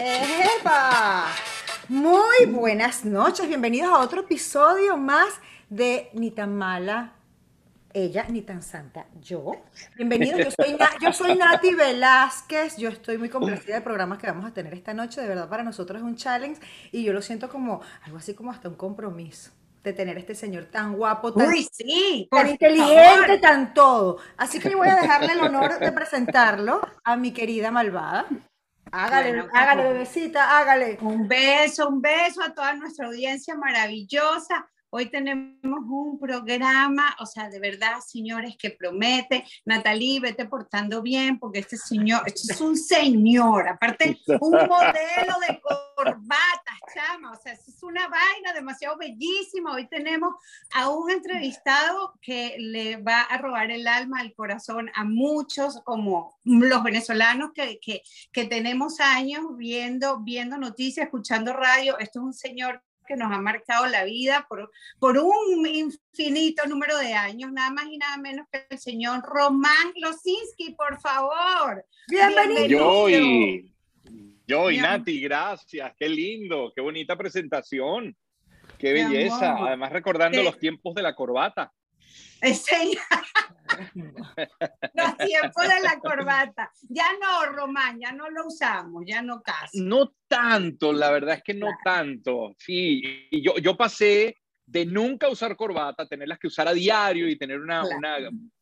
¡Epa! Muy buenas noches, bienvenidos a otro episodio más de Ni tan mala ella, ni tan santa yo. Bienvenidos, yo soy, yo soy Nati Velázquez, yo estoy muy complacida del programa que vamos a tener esta noche, de verdad para nosotros es un challenge y yo lo siento como algo así como hasta un compromiso de tener a este señor tan guapo, tan, sí, tan inteligente, tan todo. Así que yo voy a dejarle el honor de presentarlo a mi querida malvada. Hágale, hágale, bebecita, hágale. Un beso, un beso a toda nuestra audiencia maravillosa. Hoy tenemos un programa, o sea, de verdad, señores, que promete. Natalie, vete portando bien, porque este señor, este es un señor, aparte, un modelo de corbatas, chama, o sea, es una vaina demasiado bellísima. Hoy tenemos a un entrevistado que le va a robar el alma, el corazón a muchos, como los venezolanos que, que, que tenemos años viendo, viendo noticias, escuchando radio. Esto es un señor que nos ha marcado la vida por, por un infinito número de años, nada más y nada menos que el señor Román Losinski, por favor. Bienvenido. Yo y Nati, gracias, qué lindo, qué bonita presentación, qué belleza, además recordando los tiempos de la corbata. Los tiempos de la corbata. Ya no, Román, ya no lo usamos, ya no casi. No tanto, la verdad es que no tanto. Sí, y yo, yo pasé de nunca usar corbata, tenerlas que usar a diario y tener una, una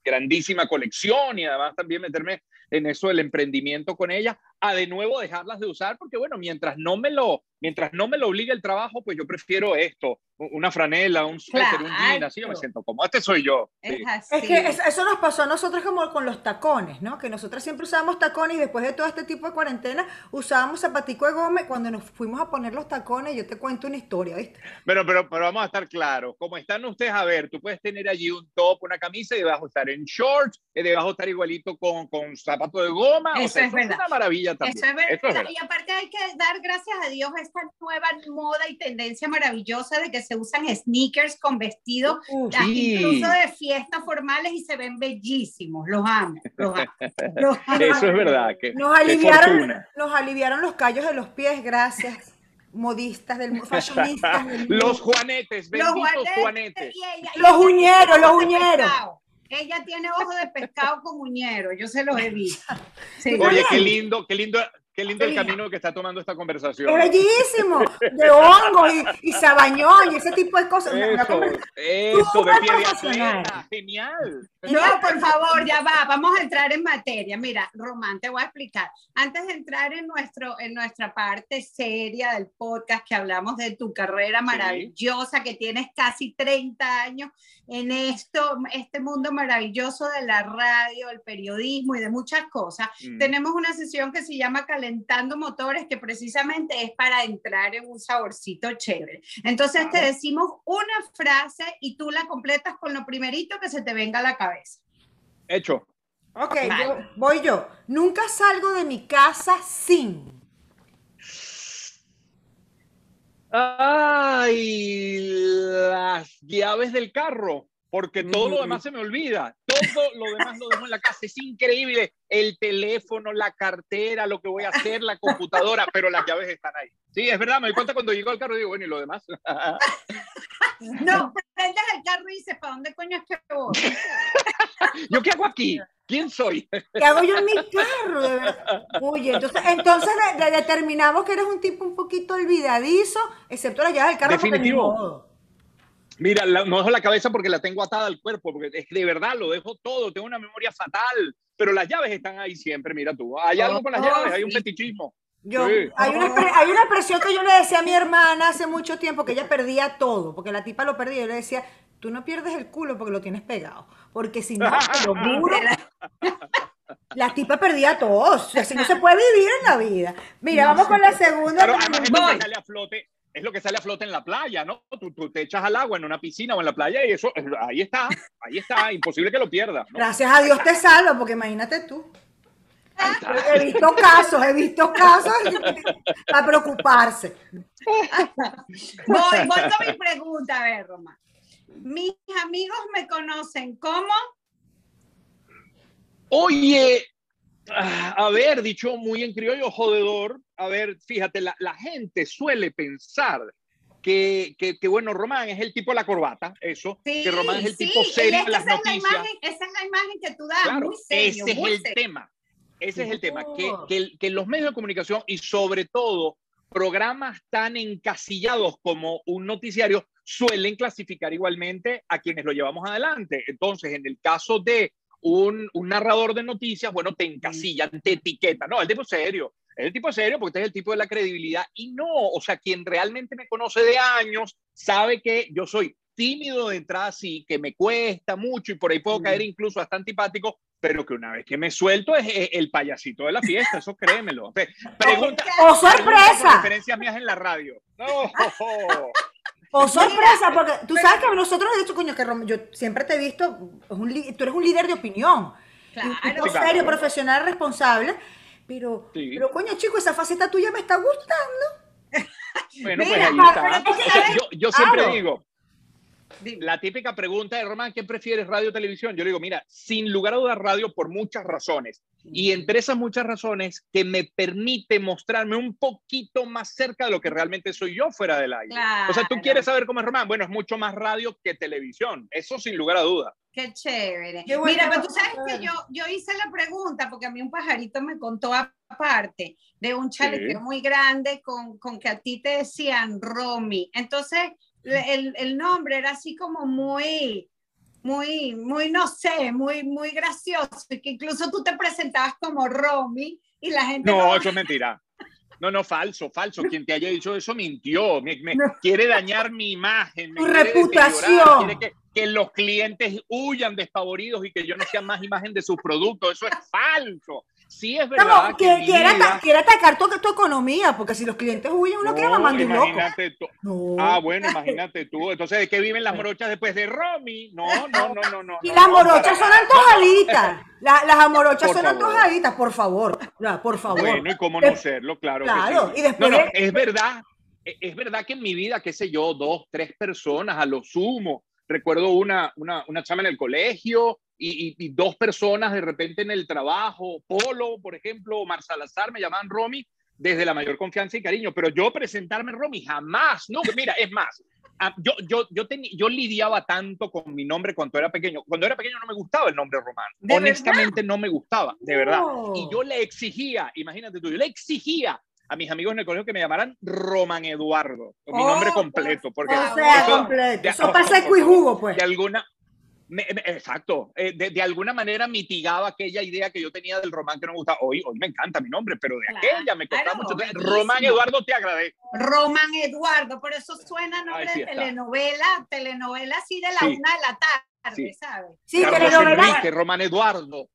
grandísima colección y además también meterme en eso del emprendimiento con ella, a de nuevo dejarlas de usar, porque bueno, mientras no me lo, mientras no me lo obligue el trabajo, pues yo prefiero esto, una franela, un suéter, un jean, así yo me siento como, este soy yo. Es, que eso nos pasó a nosotros como con los tacones, ¿no? Que nosotros siempre usábamos tacones y después de todo este tipo de cuarentena usábamos zapatico de goma cuando nos fuimos a poner los tacones, yo te cuento una historia, ¿viste? Pero, pero, pero vamos a estar claros, como están ustedes a ver, tú puedes tener allí un top, una camisa y debajo estar en shorts, y debajo estar igualito con, con zapato de goma, eso, es, verdad. una maravilla también. Eso es verdad. Y aparte hay que dar gracias a Dios a esta nueva moda y tendencia maravillosa de que se usan sneakers con vestidos, incluso de fiestas formales y se ven bellísimos. Los amo. Los amo. Eso es verdad. Que, nos, aliviaron, nos aliviaron los callos de los pies, gracias modistas, del, fashionistas. los juanetes, benditos los juanetes. los uñeros, los uñeros. Ella tiene ojos de pescado con uñero, yo se los he visto. Oye, qué lindo, qué lindo, Qué lindo el camino que está tomando esta conversación. Es bellísimo, de hongos y, y, sabañón y ese tipo de cosas. Eso, eso de pie genial. No, por favor, ya va, vamos a entrar en materia. Mira, Román, te voy a explicar. Antes de entrar en, nuestro, en nuestra parte seria del podcast, que hablamos de tu carrera maravillosa, que tienes casi 30 años en esto, este mundo maravilloso de la radio, el periodismo y de muchas cosas, mm. tenemos una sesión que se llama Calentando Motores, que precisamente es para entrar en un saborcito chévere. Entonces te decimos una frase y tú la completas con lo primerito que se te venga a la cabeza. Hecho. Ok, voy yo. Nunca salgo de mi casa sin. Ay, las llaves del carro, porque todo lo demás se me olvida. Todo lo demás lo dejo en la casa. Es increíble. El teléfono, la cartera, lo que voy a hacer, la computadora, pero las llaves están ahí. Sí, es verdad. Me doy cuenta cuando llego al carro y digo, bueno, ¿y lo demás? No, prendes el carro y dices, ¿para dónde coño es que voy? ¿Yo qué hago aquí? ¿Quién soy? ¿Qué hago yo en mi carro? Oye, entonces, entonces determinamos que eres un tipo un poquito olvidadizo, excepto la llave del carro. Definitivo. Mira, no dejo la cabeza porque la tengo atada al cuerpo, porque es que de verdad lo dejo todo, tengo una memoria fatal, pero las llaves están ahí siempre, mira tú. Hay algo con las oh, llaves, hay un fetichismo. Yo, hay, una, hay una expresión que yo le decía a mi hermana hace mucho tiempo, que ella perdía todo, porque la tipa lo perdía. Yo le decía, tú no pierdes el culo porque lo tienes pegado, porque si no, te lo juro, la tipa perdía todo. Así no se puede vivir en la vida. Mira, vamos con la segunda. Pero además sale a flote, es lo que sale a flote en la playa, ¿no? Tú, tú, te echas al agua en una piscina o en la playa y eso, ahí está, ahí está, imposible que lo pierdas. Gracias a Dios te salvo, porque imagínate tú. He visto casos, he visto casos para preocuparse. Voy, voy con mi pregunta, a ver, Roma. Mis amigos me conocen como. Oye, a ver, dicho muy en criollo, jodedor, a ver, fíjate, la, la gente suele pensar que, que, bueno, Román es el tipo de la corbata, eso, que Román es el tipo serio de las esa noticias. Es la imagen, esa es la imagen que tú das, muy serio, ese muy es el serio. tema, ese es el tema, que, que, que los medios de comunicación y sobre todo programas tan encasillados como un noticiario suelen clasificar igualmente a quienes lo llevamos adelante. Entonces, en el caso de un, un narrador de noticias, bueno, te encasillan, te etiquetan. No, el tipo serio. Es el tipo serio porque este es el tipo de la credibilidad. Y no, o sea, quien realmente me conoce de años sabe que yo soy tímido de entrada, sí, que me cuesta mucho y por ahí puedo caer incluso hasta antipático, pero que una vez que me suelto es el payasito de la fiesta, eso créemelo. Pregunta, ¡Oh, sorpresa! Referencias mías en la radio. No, oh, oh. ¡Oh, sorpresa! Porque tú sabes que nosotros, de hecho, coño, que yo siempre te he visto, un, tú eres un líder de opinión. Claro. Un tipo serio, profesional, responsable. Pero, sí. pero, coño, chico, esa faceta tuya me está gustando. Bueno, Mira, pues ahí está. Yo, yo siempre claro. digo, la típica pregunta de Román, ¿qué prefieres, radio o televisión? Yo le digo, mira, sin lugar a dudas radio por muchas razones. Y entre esas muchas razones que me permite mostrarme un poquito más cerca de lo que realmente soy yo fuera del aire. Claro. O sea, ¿tú quieres saber cómo es Román? Bueno, es mucho más radio que televisión. Eso sin lugar a dudas. Qué chévere. Qué bueno, Mira, pero tú sabes que yo, yo hice la pregunta porque a mí un pajarito me contó aparte de un chalequeo sí. muy grande con, con que a ti te decían Romy. Entonces, el, el, nombre era así como muy, muy, muy, no sé, muy, muy gracioso, y que incluso tú te presentabas como Romy y la gente... No, no... eso es mentira. No, no, falso, falso. Quien te haya dicho eso mintió. Me, me no. quiere dañar mi imagen. Tu reputación. Quiere que, que, los clientes huyan despavoridos y que yo no sea más imagen de sus productos. Eso es falso. Sí es verdad. No, que, que quiere, ata quiere, atacar tu, tu, economía, porque si los clientes huyen, uno no, queda mamando un loco. No. Ah, bueno, imagínate tú. Entonces, ¿de qué viven las morochas después de Romy? No, no, no, no. no y las morochas son antojaditas. La, las amorochas son antojaditas, por favor. Por favor. Bueno, y cómo no serlo, claro. Claro, sí. y después. No, no, es verdad. Es verdad que en mi vida, qué sé yo, dos, tres personas a lo sumo. Recuerdo una, una, una chama en el colegio, y, y, y, dos personas de repente en el trabajo, Polo, por ejemplo, Omar Salazar, me llamaban Romy desde la mayor confianza y cariño, pero yo presentarme Romy jamás, no, mira, es más, yo, yo, yo, ten, yo lidiaba tanto con mi nombre cuando era pequeño. Cuando era pequeño no me gustaba el nombre Román. Honestamente verdad? no me gustaba, de verdad. Y yo le exigía, imagínate tú, yo le exigía a mis amigos en el colegio que me llamaran Román Eduardo, con mi oh, nombre completo. Porque o sea, eso, completo. De, eso pasa y jugo, pues. De alguna, me, me, exacto, eh, de, de, alguna manera mitigaba aquella idea que yo tenía del Román que no me gustaba. Hoy, hoy me encanta mi nombre, pero de claro, aquella me costaba claro, mucho. Román Eduardo, te agradezco. Román Eduardo, por eso suena nombre Ay, sí de telenovela, telenovela así de la sí. una de la tarde, sí. ¿sabes? Sí, Carlos telenovela. Enrique, Román Eduardo.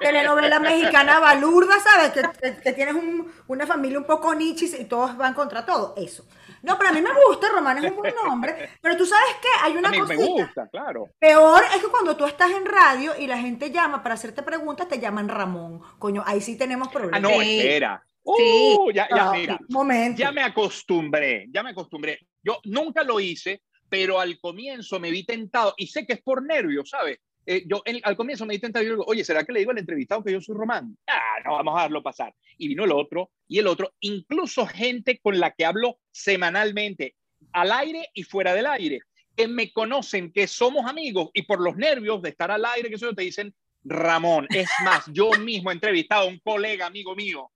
Telenovela mexicana balurda, ¿sabes? Que, que, que tienes un, una familia un poco nichis y todos van contra todo. Eso. No, pero a mí me gusta, Román es un buen nombre. Pero tú sabes que hay una a mí cosita. me gusta, claro. Peor es que cuando tú estás en radio y la gente llama para hacerte preguntas, te llaman Ramón. Coño, ahí sí tenemos problemas. Ah, no, Sí. espera. Sí. Uh, ya, ya, No, mira. momento. Ya me acostumbré, ya me acostumbré. Yo nunca lo hice, pero al comienzo me vi tentado y sé que es por nervios, ¿sabes? Eh, yo en- al comienzo me di tentado y yo digo, oye, ¿será que le digo al entrevistado que yo soy Román? Ah, no, vamos a darlo pasar. Y vino el otro y el otro, incluso gente con la que hablo semanalmente, al aire y fuera del aire, que me conocen, que somos amigos y por los nervios de estar al aire, que eso te dicen Ramón. Es más, yo mismo he entrevistado a un colega amigo mío,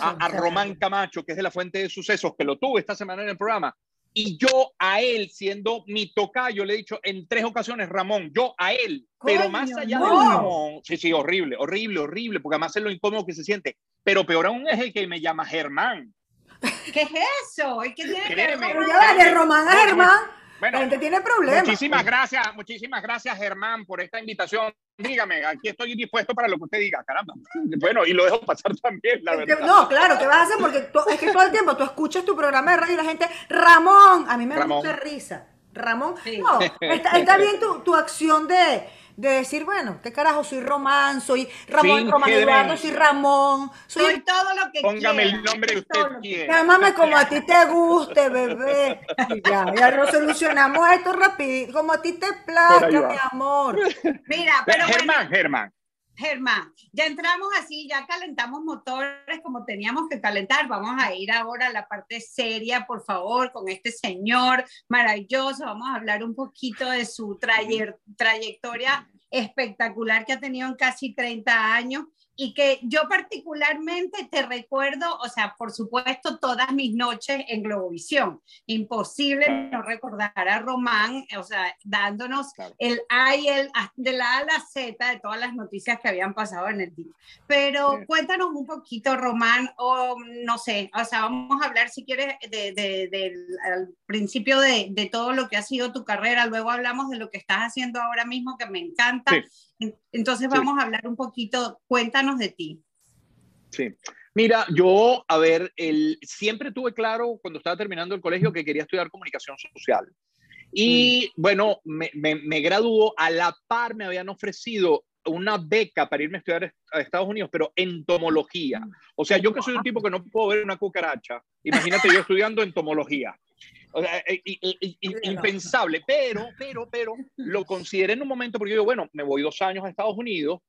a, a Román Camacho, que es de la Fuente de Sucesos, que lo tuve esta semana en el programa. Y yo a él, siendo mi tocayo, le he dicho en tres ocasiones, Ramón, yo a él, pero más allá no. de Ramón, sí, sí, horrible, horrible, horrible, porque además es lo incómodo que se siente. Pero peor aún es el que me llama Germán. ¿Qué es eso? ¿Y qué tiene que ver Créeme. ya va, de Román a No, Germán, Bueno, la gente tiene problemas. muchísimas gracias, muchísimas gracias, Germán, por esta invitación. Dígame, aquí estoy dispuesto para lo que usted diga, caramba. Bueno, y lo dejo pasar también, la verdad. No, claro, ¿qué vas a hacer? Porque tú- es que todo el tiempo tú escuchas tu programa de radio y la gente, Ramón, a mí me da mucha risa. Ramón, Sí. no, está, está bien tu, tu acción de, de decir, bueno, qué carajo, soy Román, soy Ramón, Román Eduardo, soy Ramón, Soy soy... todo lo que Póngame quiera. el nombre que usted quiera. Llámame como a ti te guste, bebé. Y ya, ya lo solucionamos esto rápido, como a ti te plazca, mi amor. Mira, pero bueno, Germán, Germán, ya entramos así, ya calentamos motores como teníamos que calentar. Vamos a ir ahora a la parte seria, por favor, con este señor maravilloso. Vamos a hablar un poquito de su trayectoria espectacular que ha tenido en casi 30 años y que yo particularmente te recuerdo, o sea, por supuesto, todas mis noches en Globovisión. Imposible no recordar a Román, o sea, dándonos el A y el de la A a la Z de todas las noticias que habían pasado en el día. Pero cuéntanos un poquito, Román, o no sé, o sea, vamos a hablar si quieres del de, principio de, de, todo lo que ha sido tu carrera, luego hablamos de lo que estás haciendo ahora mismo, que me encanta. Entonces vamos a hablar un poquito, cuéntanos de ti. Sí. Mira, yo, a ver, el, siempre tuve claro cuando estaba terminando el colegio que quería estudiar comunicación social. Y mm. bueno, me, me, graduó, a la par me habían ofrecido una beca para irme a estudiar a Estados Unidos, pero entomología. O sea, yo que soy un tipo que no puedo ver una cucaracha, imagínate yo estudiando entomología. O sea, eh, impensable, pero, pero, pero lo consideré en un momento porque yo digo, bueno, me voy dos años a Estados Unidos,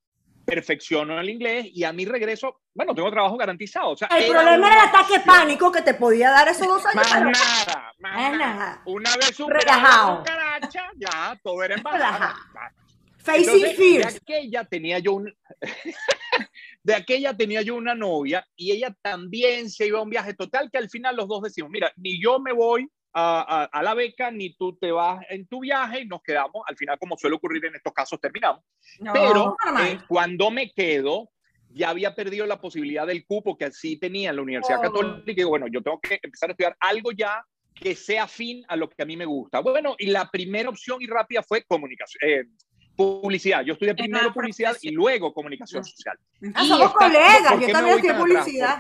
perfecciono el inglés y a mi regreso, bueno, tengo trabajo garantizado. O sea, el problema era el ataque pánico que te podía dar esos dos años. Más nada, más nada. Una vez superado cucaracha, ya, todo era embajada. Facing fears. De aquella tenía yo un... de aquella tenía yo una novia y ella también se iba a un viaje total que al final los dos decimos, mira, ni yo me voy a, la beca, ni tú te vas en tu viaje y nos quedamos, al final como suele ocurrir en estos casos, terminamos. Pero eh, cuando me quedo, ya había perdido la posibilidad del cupo que así tenía en la Universidad oh. Católica y digo, bueno, yo tengo que empezar a estudiar algo ya que sea afín a lo que a mí me gusta. Bueno, y la primera opción y rápida fue comunicación. Eh, publicidad. Yo estudié primero publicidad y luego comunicación social. Ah, somos colegas, yo también estudié publicidad.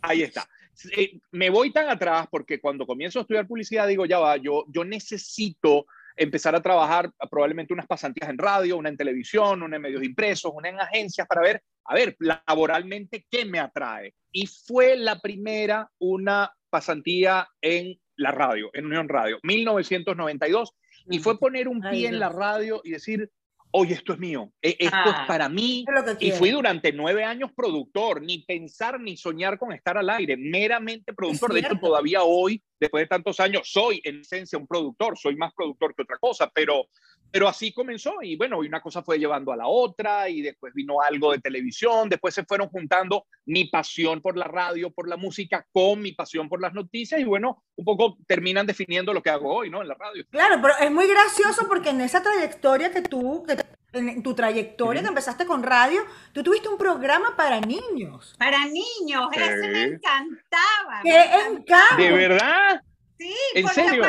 Ahí está. Eh, me voy tan atrás porque cuando comienzo a estudiar publicidad digo, ya va, yo, yo necesito empezar a trabajar probablemente unas pasantías en radio, una en televisión, una en medios impresos, una en agencias para ver, a ver, laboralmente, qué me atrae. Y fue la primera una pasantía en la radio, en Unión Radio, 1992, y fue poner un pie en la radio y decir, oye, esto es mío, e, esto es ah, para mí. y fui durante nueve años productor, ni pensar ni soñar con estar al aire, meramente productor. De hecho, todavía hoy, después de tantos años, soy en esencia un productor, soy más productor que otra cosa, pero pero así comenzó y bueno, y una cosa fue llevando a la otra y después vino algo de televisión, después se fueron juntando mi pasión por la radio, por la música con mi pasión por las noticias y bueno, un poco terminan definiendo lo que hago hoy, ¿no? En la radio. Claro, pero es muy gracioso porque en esa trayectoria que tú, en tu trayectoria que empezaste con radio, tú tuviste un programa para niños. Para niños, ese me encantaba. ¡Qué encanto! ¿De verdad? Sí, ¿En serio?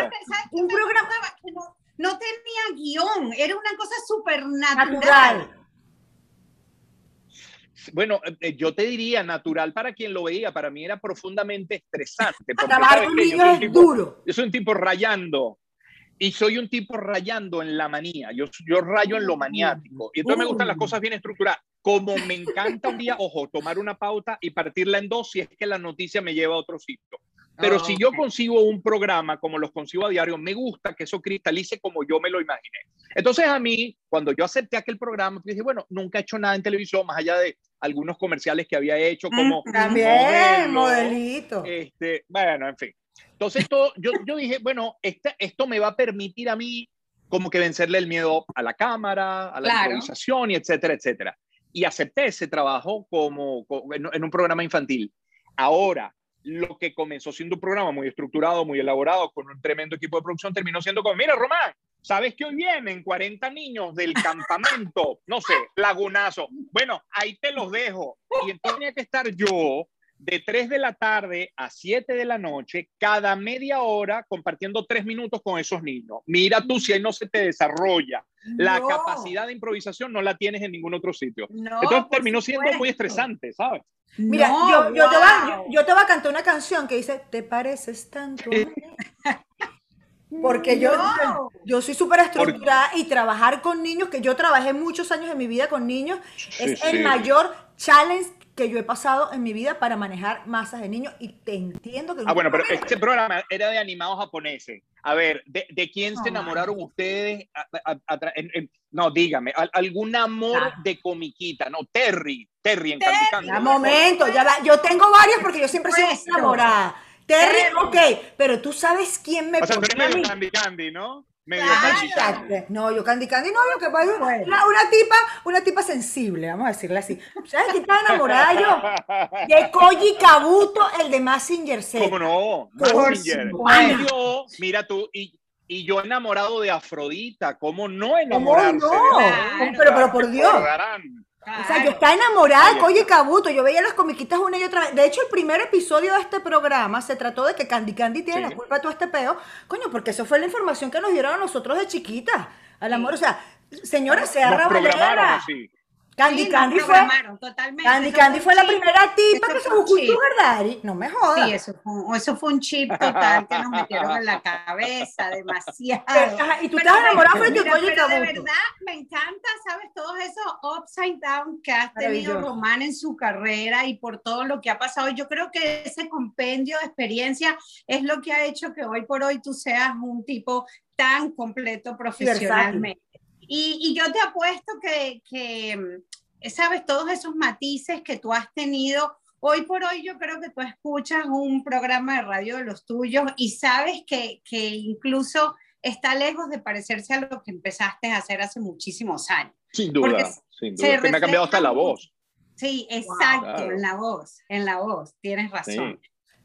un programa no tenía guion, era una cosa súper natural. Bueno, eh, yo te diría natural para quien lo veía, para mí era profundamente estresante. Trabajar con niños es duro. Yo soy un tipo rayando y soy un tipo rayando en la manía. Yo, yo rayo en lo maniático. Y entonces me gustan las cosas bien estructuradas. Como me encanta un día, ojo, tomar una pauta y partirla en dos si es que la noticia me lleva a otro sitio. Pero si yo consigo un programa como los consigo a diario, me gusta que eso cristalice como yo me lo imaginé. Entonces a mí, cuando yo acepté aquel programa, dije, bueno, nunca he hecho nada en televisión, más allá de algunos comerciales que había hecho como... Mm, también, modelito. Este, bueno, en fin. Entonces esto, yo, yo dije, bueno, este, esto me va a permitir a mí como que vencerle el miedo a la cámara, a la improvisación y etcétera, etcétera. Y acepté ese trabajo como, como en un programa infantil. Ahora, lo que comenzó siendo un programa muy estructurado, muy elaborado, con un tremendo equipo de producción, terminó siendo como, mira, Román, ¿sabes que hoy vienen 40 niños del campamento? No sé, lagunazo. Bueno, ahí te los dejo. Y entonces tenía que estar yo de 3 de la tarde a 7 de la noche, cada media hora, compartiendo tres minutos con esos niños. Mira tú si ahí no se te desarrolla. La capacidad de improvisación no la tienes en ningún otro sitio. Entonces terminó siendo muy estresante, ¿sabes? Mira, yo, yo, te voy a, yo, te voy a cantar una canción que dice, ¿te pareces tanto? Porque yo, yo soy súper estructurada y trabajar con niños, que yo trabajé muchos años en mi vida con niños, es el mayor challenge que yo he pasado en mi vida para manejar masas de niños y te entiendo que... Ah, bueno, pero este programa era de animados japoneses. A ver, ¿de, de quién se enamoraron ustedes? no, dígame, algún amor de comiquita, no, Terry, Terry en Candy Un momento, ya va. yo tengo varios porque yo siempre soy enamorada. Terry, ok, pero tú sabes quién me... O sea, tú Candy Candy, ¿no? No, yo Candy Candy no, lo que pasa una, una, tipa, una tipa sensible, vamos a decirle así. ¿Sabes quién está enamorada yo? De Koji Kabuto, el de Massinger Z. ¿Cómo no? Massinger. Ay, yo, mira tú, y, y yo enamorado de Afrodita, ¿cómo no enamorarse? ¿Cómo no? Pero, pero por Dios. O sea, yo estaba enamorada de Koji Kabuto. Yo veía las comiquitas una y otra vez. De hecho, el primer episodio de este programa se trató de que Candy Candy tiene la culpa de todo este peo. Coño, porque eso fue la información que nos dieron a nosotros de chiquitas. Al amor, o sea, señora Serra Valera. Candy Candy fue. Candy Candy fue la primera tipa que se buscó un sugar daddy. No me jodas. Sí, eso fue, eso fue un chip total que nos metieron en la cabeza, demasiado. y tú estás enamorado de tu pero de verdad me encanta, ¿sabes? Todos esos upside down que ha tenido Román en su carrera y por todo lo que ha pasado. Yo creo que ese compendio de experiencia es lo que ha hecho que hoy por hoy tú seas un tipo tan completo profesionalmente. Y, yo te apuesto que, que, sabes, todos esos matices que tú has tenido, hoy por hoy yo creo que tú escuchas un programa de radio de los tuyos y sabes que, que incluso está lejos de parecerse a lo que empezaste a hacer hace muchísimos años. Sin duda, sin duda. me ha cambiado hasta la voz. Sí, exacto, en la voz, en la voz, tienes razón.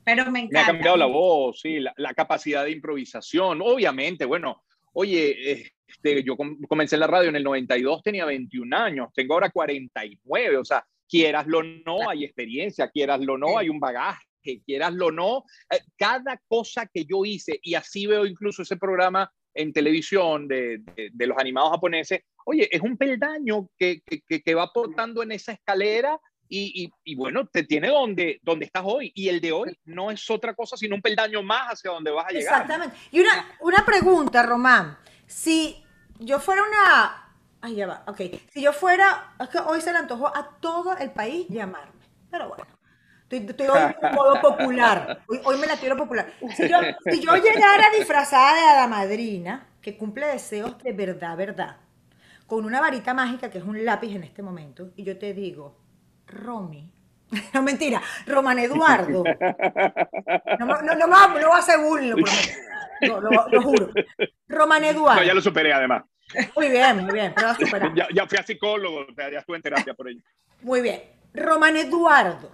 Pero me encanta. Me ha cambiado la voz, sí, la, la, capacidad de improvisación, obviamente, bueno, oye, eh, yo comencé en la radio en el 92, tenía 21 años, tengo ahora 49, o sea, quieras lo no, hay experiencia, quieras lo no, hay un bagaje, quieras lo no, eh, cada cosa que yo hice, y así veo incluso ese programa en televisión de, de, los animados japoneses, oye, es un peldaño que, que, que va aportando en esa escalera y, y, bueno, te tiene donde, donde estás hoy. Y el de hoy no es otra cosa sino un peldaño más hacia donde vas a llegar. Exactamente. Y una, una pregunta, Román. Si yo fuera una... Ay, ya va, ok. Si yo fuera... Es que hoy se le antojó a todo el país llamarme. Pero bueno. Estoy, hoy en modo popular. Hoy, me la quiero popular. Si yo, si yo llegara disfrazada de hada madrina, que cumple deseos de verdad, verdad, con una varita mágica que es un lápiz en este momento, y yo te digo, Romy, no mentira, Roman Eduardo. No, no, no, no, no va a ser lo, juro. Roman Eduardo. No, ya lo superé además. Muy bien, muy bien, pero ya, ya, fui a psicólogo, ya estuve en terapia por ello. Muy bien. Roman Eduardo,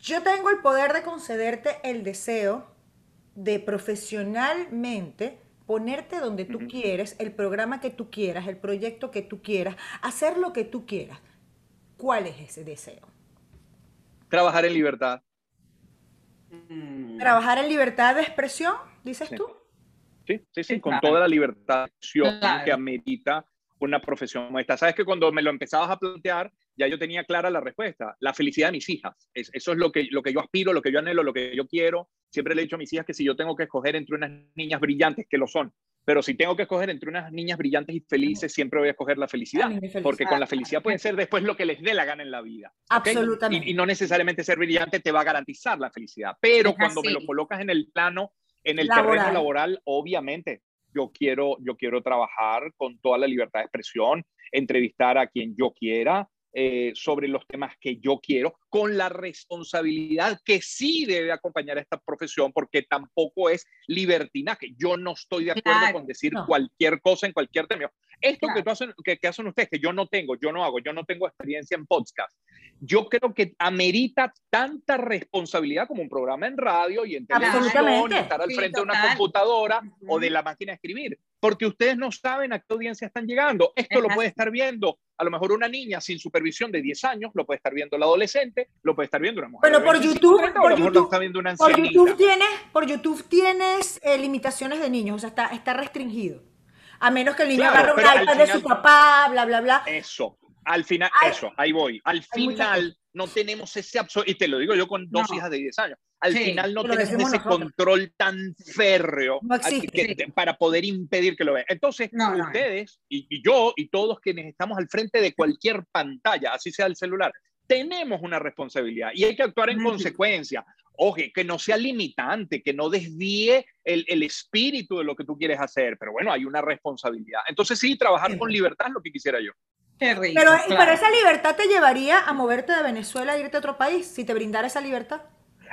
yo tengo el poder de concederte el deseo de profesionalmente ponerte donde tú quieres, el programa que tú quieras, el proyecto que tú quieras, hacer lo que tú quieras. ¿Cuál es ese deseo? Trabajar en libertad. Trabajar en libertad de expresión, dices tú. Sí, sí, sí, con toda la libertad expresión que amerita una profesión como esta. Sabes que cuando me lo empezabas a plantear, ya yo tenía clara la respuesta. La felicidad de mis hijas. eso es lo que, lo que yo aspiro, lo que yo anhelo, lo que yo quiero. Siempre le he dicho a mis hijas que si yo tengo que escoger entre unas niñas brillantes, que lo son, pero si tengo que escoger entre unas niñas brillantes y felices, siempre voy a escoger la felicidad, porque con la felicidad pueden ser después lo que les dé la gana en la vida. Absolutamente. Y, no necesariamente ser brillante te va a garantizar la felicidad, pero cuando me lo colocas en el plano, en el terreno laboral, obviamente yo quiero, yo quiero trabajar con toda la libertad de expresión, entrevistar a quien yo quiera, eh, sobre los temas que yo quiero, con la responsabilidad que sí debe acompañar a esta profesión, porque tampoco es libertinaje. Yo no estoy de acuerdo con decir cualquier cosa en cualquier tema. Esto que, hacen, que, que, hacen ustedes, que yo no tengo, yo no hago, yo no tengo experiencia en podcast, yo creo que amerita tanta responsabilidad como un programa en radio y en televisión, estar al frente de una computadora o de la máquina de escribir, porque ustedes no saben a qué audiencia están llegando. Esto lo puede estar viendo a lo mejor una niña sin supervisión de 10 años, lo puede estar viendo el adolescente, lo puede estar viendo una mujer. Pero por YouTube, por, YouTube por YouTube tienes, por YouTube tienes eh, limitaciones de niños, o sea, está, está restringido. A menos que el niño agarre un iPad de su papá, bla, bla, bla. Eso, al final, eso, ahí voy. Al final no tenemos ese absoluto, y te lo digo yo con dos hijas de 10 años, al final no tenemos ese control tan férreo para poder impedir que lo vean. Entonces, ustedes y, yo y todos quienes estamos al frente de cualquier pantalla, así sea el celular, tenemos una responsabilidad y hay que actuar en consecuencia. Oye, que no sea limitante, que no desvíe el, el, espíritu de lo que tú quieres hacer, pero bueno, hay una responsabilidad. Entonces sí, trabajar con libertad es lo que quisiera yo. Qué rico, pero, pero esa libertad te llevaría a moverte de Venezuela e irte a otro país, si te brindara esa libertad.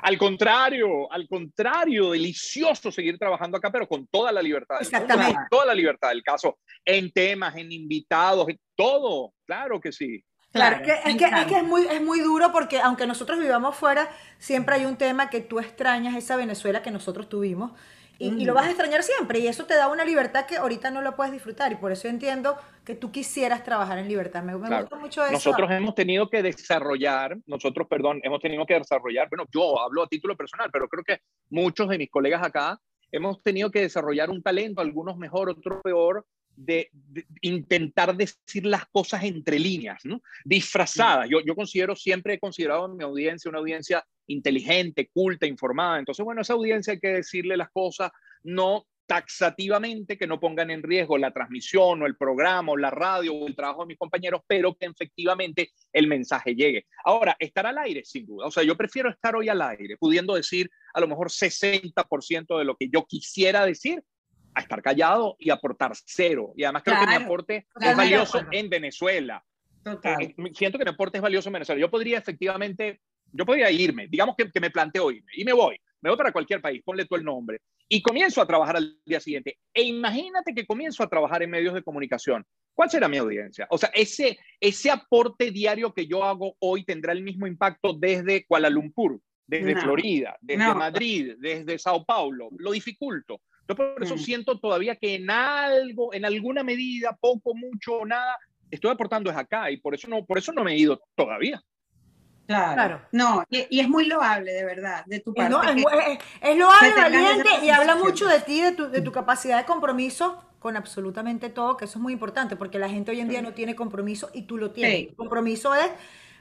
Al contrario, al contrario, delicioso seguir trabajando acá, pero con toda la libertad. Exactamente. Con toda la libertad del caso, en temas, en invitados, en todo. Claro que sí. Claro, es, que, es, que, es, muy, es muy duro porque aunque nosotros vivamos fuera, siempre hay un tema que tú extrañas esa Venezuela que nosotros tuvimos y, lo vas a extrañar siempre y eso te da una libertad que ahorita no lo puedes disfrutar y por eso entiendo que tú quisieras trabajar en libertad. Me, gusta mucho eso. Nosotros hemos tenido que desarrollar, nosotros, perdón, hemos tenido que desarrollar, bueno, yo hablo a título personal, pero creo que muchos de mis colegas acá hemos tenido que desarrollar un talento, algunos mejor, otros peor, de, intentar decir las cosas entre líneas, ¿no? disfrazadas. Yo, yo considero, siempre he considerado mi audiencia una audiencia inteligente, culta, informada. Entonces, bueno, esa audiencia hay que decirle las cosas no taxativamente, que no pongan en riesgo la transmisión o el programa o la radio o el trabajo de mis compañeros, pero que efectivamente el mensaje llegue. Ahora, estar al aire, sin duda. O sea, yo prefiero estar hoy al aire, pudiendo decir a lo mejor 60% de lo que yo quisiera decir, a estar callado y aportar cero. Y además creo que mi aporte es valioso en Venezuela. Eh, siento que mi aporte es valioso en Venezuela. Yo podría efectivamente, yo podría irme, digamos que, que me planteo irme y me voy. Me voy para cualquier país, ponle tú el nombre. Y comienzo a trabajar al día siguiente. E imagínate que comienzo a trabajar en medios de comunicación. ¿Cuál será mi audiencia? O sea, ese, ese aporte diario que yo hago hoy tendrá el mismo impacto desde Kuala Lumpur, desde Florida, desde Madrid, desde Sao Paulo. Lo dificulto. Yo por eso mm. siento todavía que en algo, en alguna medida, poco, mucho o nada, estoy aportando es acá y por eso no, por eso no me he ido todavía. Claro. No, y, es muy loable, de verdad, de tu parte. es, loable, valiente y habla mucho de ti, de tu, de tu capacidad de compromiso con absolutamente todo, que eso es muy importante, porque la gente hoy en día no tiene compromiso y tú lo tienes. compromiso es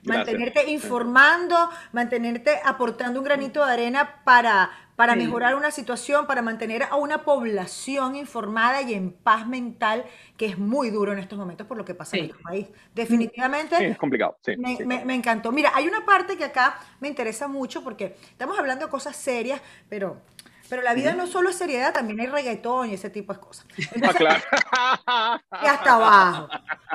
mantenerte informando, mantenerte aportando un granito de arena para, para mejorar una situación, para mantener a una población informada y en paz mental, que es muy duro en estos momentos por lo que pasa en nuestro país. Definitivamente. es complicado. Me, encantó. Mira, hay una parte que acá me interesa mucho porque estamos hablando de cosas serias, pero pero la vida no solo es seriedad, también hay reggaetón y ese tipo de cosas. ah, claro. y hasta abajo,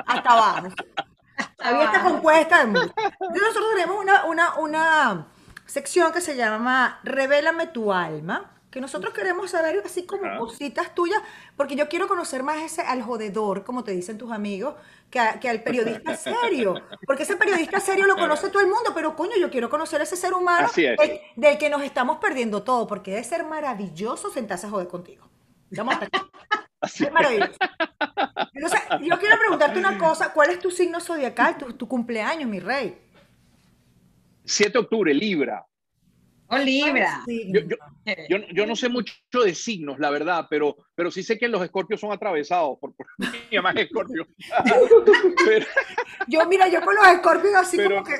hasta abajo. Había esta compuesta de nosotros tenemos una, una, una sección que se llama Revélame tu alma, que nosotros queremos saber así como cositas tuyas, porque yo quiero conocer más ese al jodedor, como te dicen tus amigos, que, que, al periodista serio, porque ese periodista serio lo conoce todo el mundo, pero coño, yo quiero conocer ese ser humano del, que nos estamos perdiendo todo, porque debe ser maravilloso sentarse a joder contigo. Vamos a es maravilloso. Entonces, yo quiero preguntarte una cosa, ¿cuál es tu signo zodiacal, tu, tu cumpleaños, mi rey? 7 de octubre, Libra. Oh, Libra. Yo, yo, no sé mucho de signos, la verdad, pero, pero sí sé que los escorpios son atravesados por, por mi mamá escorpio. Yo, mira, yo con los escorpios así como que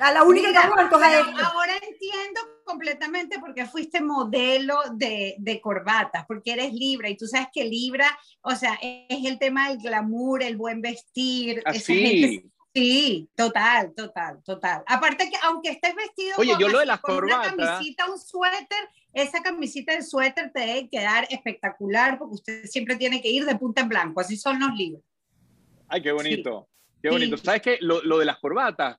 a la única que Ahora entiendo completamente por qué fuiste modelo de, de corbatas, porque eres Libra y tú sabes que Libra, o sea, es el tema del glamour, el buen vestir. Así. Sí, total, total, total. Aparte que aunque estés vestido Oye, con, yo lo de las corbatas, una camisita, un suéter, esa camisita de suéter te debe quedar espectacular porque usted siempre tiene que ir de punta en blanco, así son los libros. Ay, qué bonito. Qué bonito. ¿Sabes qué? Lo, lo, de las corbatas,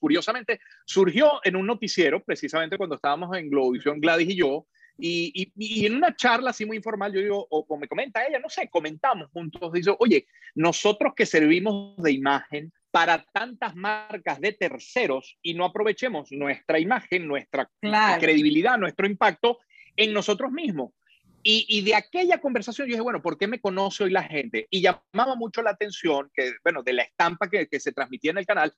curiosamente, surgió en un noticiero, precisamente cuando estábamos en Globovisión, Gladys y yo, y, y, en una charla así muy informal, yo digo, o, o, me comenta ella, no sé, comentamos juntos, dice, oye, nosotros que servimos de imagen, para tantas marcas de terceros y no aprovechemos nuestra imagen, nuestra credibilidad, nuestro impacto en nosotros mismos. Y, de aquella conversación yo dije, bueno, ¿por qué me conoce hoy la gente? Y llamaba mucho la atención, que, bueno, de la estampa que, que se transmitía en el canal,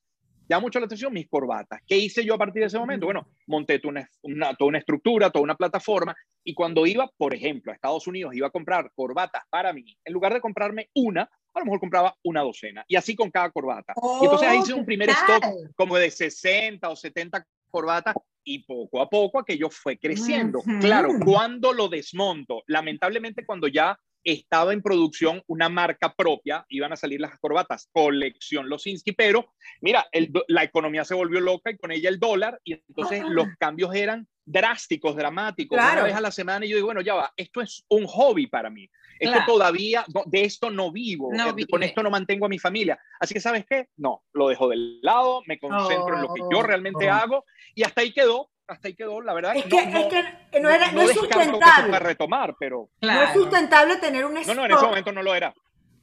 llama mucho la atención mis corbatas. ¿Qué hice yo a partir de ese momento? Bueno, monté una, una, toda una estructura, toda una plataforma, y cuando iba, por ejemplo, a Estados Unidos, iba a comprar corbatas para mí, en lugar de comprarme una, a lo mejor compraba una docena y así con cada corbata. y entonces ahí hice un primer stock como de 60 o 70 corbatas y poco a poco aquello fue creciendo. Claro, cuando lo desmonto, lamentablemente cuando ya estaba en producción una marca propia, iban a salir las corbatas, colección Losinski, pero mira, la economía se volvió loca y con ella el dólar, y entonces los cambios eran drásticos, dramáticos, una vez a la semana, y yo digo, bueno, ya va, esto es un hobby para mí. Esto todavía, de esto no vivo, eh, con esto no mantengo a mi familia. Así que, ¿sabes qué? No, lo dejo del lado, me concentro en lo que yo realmente oh. hago y hasta ahí quedó, hasta ahí quedó, la verdad. Es que no, es, que no, era, no, es sustentable. Retomar, pero... No es sustentable tener un stock. No, no, en ese momento no lo era.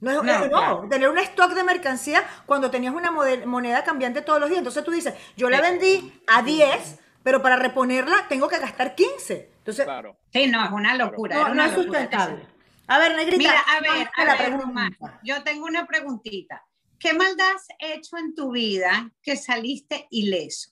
No, no, tener un stock de mercancía cuando tenías una moneda cambiante todos los días. Entonces tú dices, yo la vendí a 10, pero para reponerla tengo que gastar 15. Entonces, claro. Sí, no, es una locura. No, es sustentable. A ver, Negrita. Mira, a ver, a ver, Román, yo tengo una preguntita. ¿Qué maldad has hecho en tu vida que saliste ileso?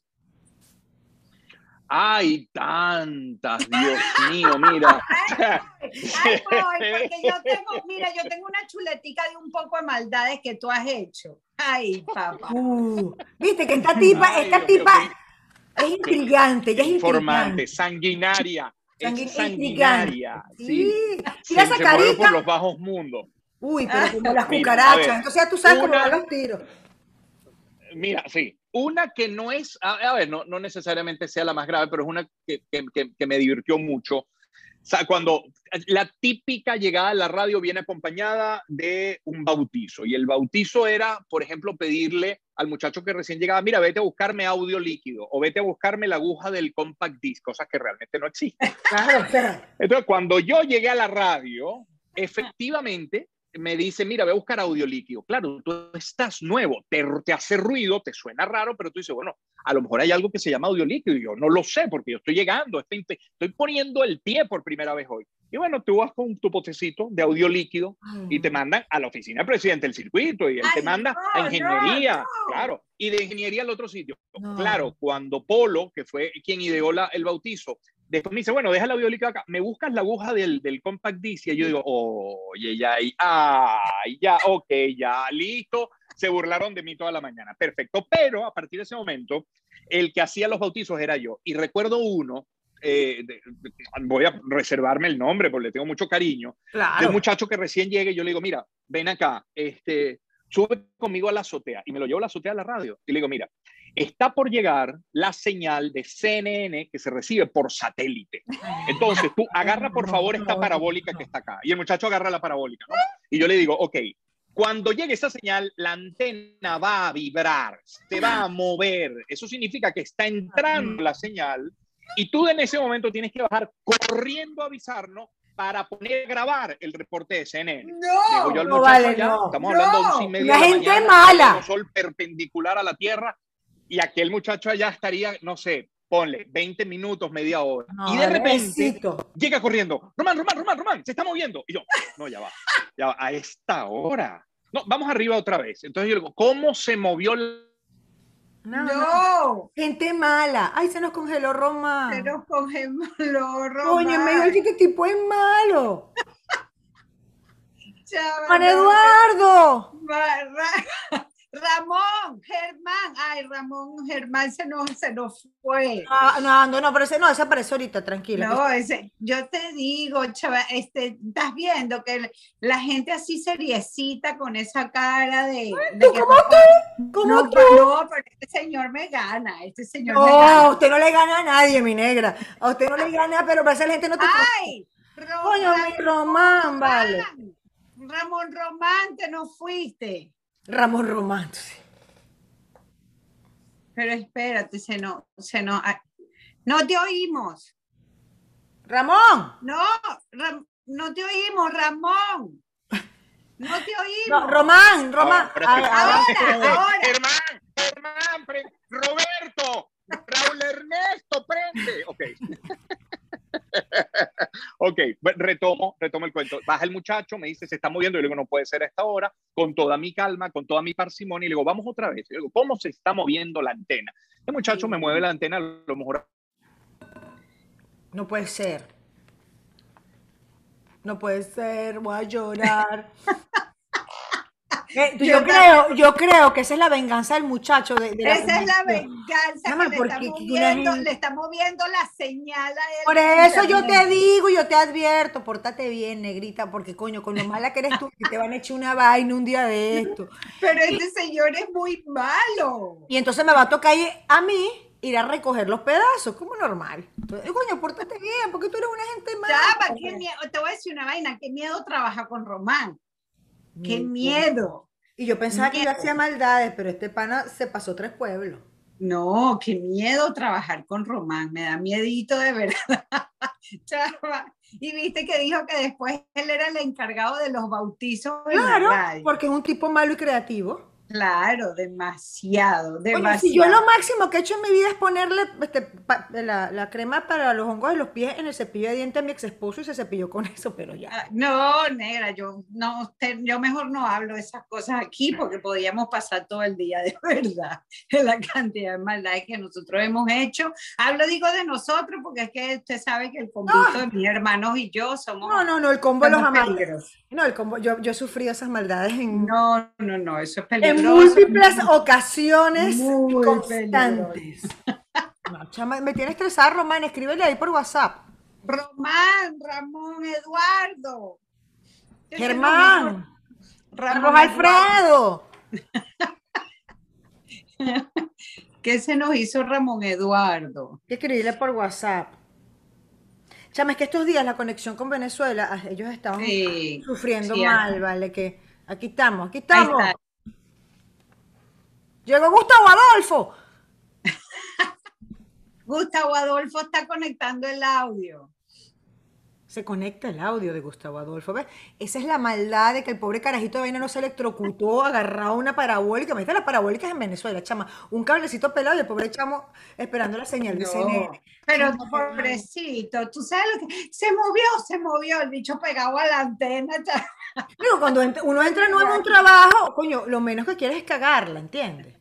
Ay, tantas, Dios mío, mira. Ay, porque yo tengo, mira, yo tengo una chuletica de un poco de maldades que tú has hecho. Ay, papá. Uh, Viste que esta tipa, esta tipa es intrigante, ella es informante, sanguinaria. Es sanguinaria. Sí. sí. esa carita. por los bajos mundos. Uy, pero como las cucarachas. Entonces ya tú sabes cómo van los tiros. Mira, sí, una que no es, a, ver, no, no, necesariamente sea la más grave, pero es una que, que, que, me divirtió mucho. O sea, cuando la típica llegada a la radio viene acompañada de un bautizo, y el bautizo era, por ejemplo, pedirle al muchacho que recién llegaba, mira, vete a buscarme audio líquido, o vete a buscarme la aguja del compact disc, cosas que realmente no existen. Entonces, cuando yo llegué a la radio, efectivamente, me dice, mira, voy a buscar audio líquido. Claro, tú estás nuevo, te, te, hace ruido, te suena raro, pero tú dices, bueno, a lo mejor hay algo que se llama audio líquido. Y yo no lo sé porque yo estoy llegando, estoy, estoy poniendo el pie por primera vez hoy. Y bueno, tú vas con tu potecito de audio líquido y te mandan a la oficina del presidente del circuito y él te manda a ingeniería, claro, y de ingeniería al otro sitio. Claro, cuando Polo, que fue quien ideó la, el bautizo, Después me dice, bueno, deja la líquido acá, me buscas la aguja del, del compact disc y yo digo, oye, ya, ay, ya, ok, ya, listo, se burlaron de mí toda la mañana, perfecto, pero a partir de ese momento, el que hacía los bautizos era yo, y recuerdo uno, eh, voy a reservarme el nombre porque le tengo mucho cariño, de un muchacho que recién llega y yo le digo, mira, ven acá, este, sube conmigo a la azotea, y me lo llevo a la azotea a la radio, y le digo, mira, está por llegar la señal de CNN que se recibe por satélite. Entonces, tú agarra por favor esta parabólica que está acá. Y el muchacho agarra la parabólica. Y yo le digo, ok, cuando llegue esa señal, la antena va a vibrar, se va a mover. Eso significa que está entrando la señal y tú en ese momento tienes que bajar corriendo a avisarnos para poner a grabar el reporte de CNN. No, no vale, no. Estamos hablando de un La gente mala. sol perpendicular a la Tierra y aquel muchacho allá estaría, no sé, ponle 20 minutos, media hora. y de repente llega corriendo, Román, Román, Román, Román, se está moviendo. Y yo, no, ya va, ya va, a esta hora. No, vamos arriba otra vez. Entonces yo digo, ¿cómo se movió No, gente mala. Ay, se nos congeló Román. Se nos congeló Román. Oye, me dijo que este tipo es malo. Juan Eduardo. Ramón, Germán, ay, Ramón, Germán se nos, se nos fue. Ah, no, no, no, pero ese no, desapareció ahorita, tranquilo. No, ese, yo te digo, chaval, este, estás viendo que la gente así seriecita con esa cara de. de ¿Cómo tú? ¿Cómo no, tú? No, pero este señor me gana, este señor no, me gana. a usted no le gana a nadie, mi negra. A usted no le gana, pero para esa gente no te. ¡Ay! Coño, mi Román, vale. Ramón Román, te no fuiste. Ramón Román. Pero espérate, se no, se no, ah, no te oímos. Ramón. No, no te oímos, Ramón. No te oímos. Román, Román. Ahora, ahora, Germán, Germán, Roberto, Raúl Ernesto, prende. Ok. ok, retomo, retomo el cuento. Baja el muchacho, me dice, se está moviendo. Yo le digo, no puede ser a esta hora, con toda mi calma, con toda mi parsimonia. Y le digo, vamos otra vez. Y le digo, ¿cómo se está moviendo la antena? El muchacho me mueve la antena, a lo mejor. No puede ser. No puede ser, voy a llorar. Eh, yo, creo, yo creo que esa es la venganza del muchacho. De, esa es la venganza que le, estamos viendo, le estamos viendo la señal a él. Por eso yo te digo, yo te advierto, pórtate bien, negrita, porque coño, con lo mala que eres tú, te van a echar una vaina un día de esto. Pero este señor es muy malo. Y entonces me va a tocar a mí ir a recoger los pedazos, como normal. Entonces, coño, pórtate bien, porque tú eres una gente mala. Ya, qué miedo, te voy a decir una vaina, qué miedo trabajar con Román. ¡Qué miedo! Y yo pensaba que yo hacía maldades, pero este pana se pasó tres pueblos. No, qué miedo trabajar con Román, me da miedito de verdad. Chava. Y viste que dijo que después él era el encargado de los bautizos. Claro, porque es un tipo malo y creativo. Claro, demasiado, demasiado. si yo lo máximo que he hecho en mi vida es ponerle este, la, crema para los hongos de los pies en el cepillo de dientes a mi ex esposo y se cepilló con eso, pero ya. Ah, no, negra, yo, no, yo mejor no hablo de esas cosas aquí porque podríamos pasar todo el día de verdad la cantidad de maldades que nosotros hemos hecho. Hablo, digo, de nosotros porque es que usted sabe que el conjunto de mis hermanos y yo somos... No, no, no, el combo de los amigos. No, el combo, yo, yo he sufrido esas maldades en... No, no, no, eso es peligroso múltiples ocasiones constantes. me tiene estresada, Román. Escríbele ahí por WhatsApp. Román, Ramón, Eduardo. Germán. Ramón Alfredo. ¿Qué se nos hizo Ramón Eduardo? Escribirle por WhatsApp. Chama, es que estos días la conexión con Venezuela, ah, ellos estaban sufriendo mal, ¿vale? Que aquí estamos, aquí estamos. Llegó Gustavo Adolfo. Gustavo Adolfo está conectando el audio. Se conecta el audio de Gustavo Adolfo. ¿ves? Esa es la maldad de que el pobre carajito de vaina no se electrocutó, agarrado una parabólica. Me las parabólicas en Venezuela, chama. Un cablecito pelado y el pobre chamo esperando la señal de CNN. Pero pobrecito, tú sabes lo que. Se movió, se movió el bicho pegado a la antena. Pero cuando uno entra nuevo en un trabajo, coño, lo menos que quieres es cagarla, ¿entiendes?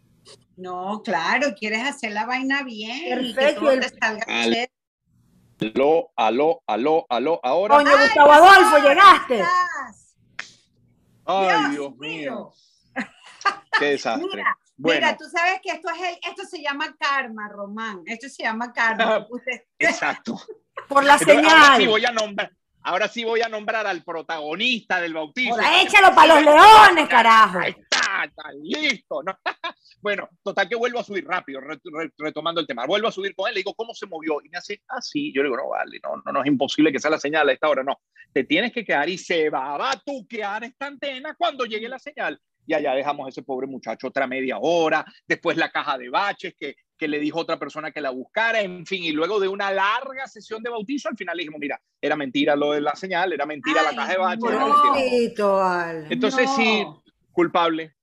No, claro, quieres hacer la vaina bien. Perfecto. Aló, aló, aló, aló, ahora. Coño, Gustavo Adolfo, llegaste. Ay, Dios, mío. Qué desastre. Mira, tú sabes que esto, es esto se llama karma, Román. Esto se llama karma. Exacto. Por la señal. sí voy a nombrar, Ahora sí voy a nombrar al protagonista del bautismo. échalo para los leones, carajo. Ahí está, listo. Bueno, total que vuelvo a subir rápido, retomando el tema. Vuelvo a subir con él, le digo, ¿cómo se movió? Y me hace, ah, sí. Yo le digo, no, vale, no, no, no es imposible que sea la señal a esta hora, no. Te tienes que quedar y se va a batuquear esta antena cuando llegue la señal y allá dejamos a ese pobre muchacho otra media hora, después la caja de baches que, que le dijo otra persona que la buscara, en fin, y luego de una larga sesión de bautizo, al final dijimos, mira, era mentira lo de la señal, era mentira la caja de baches. Entonces sí, culpable.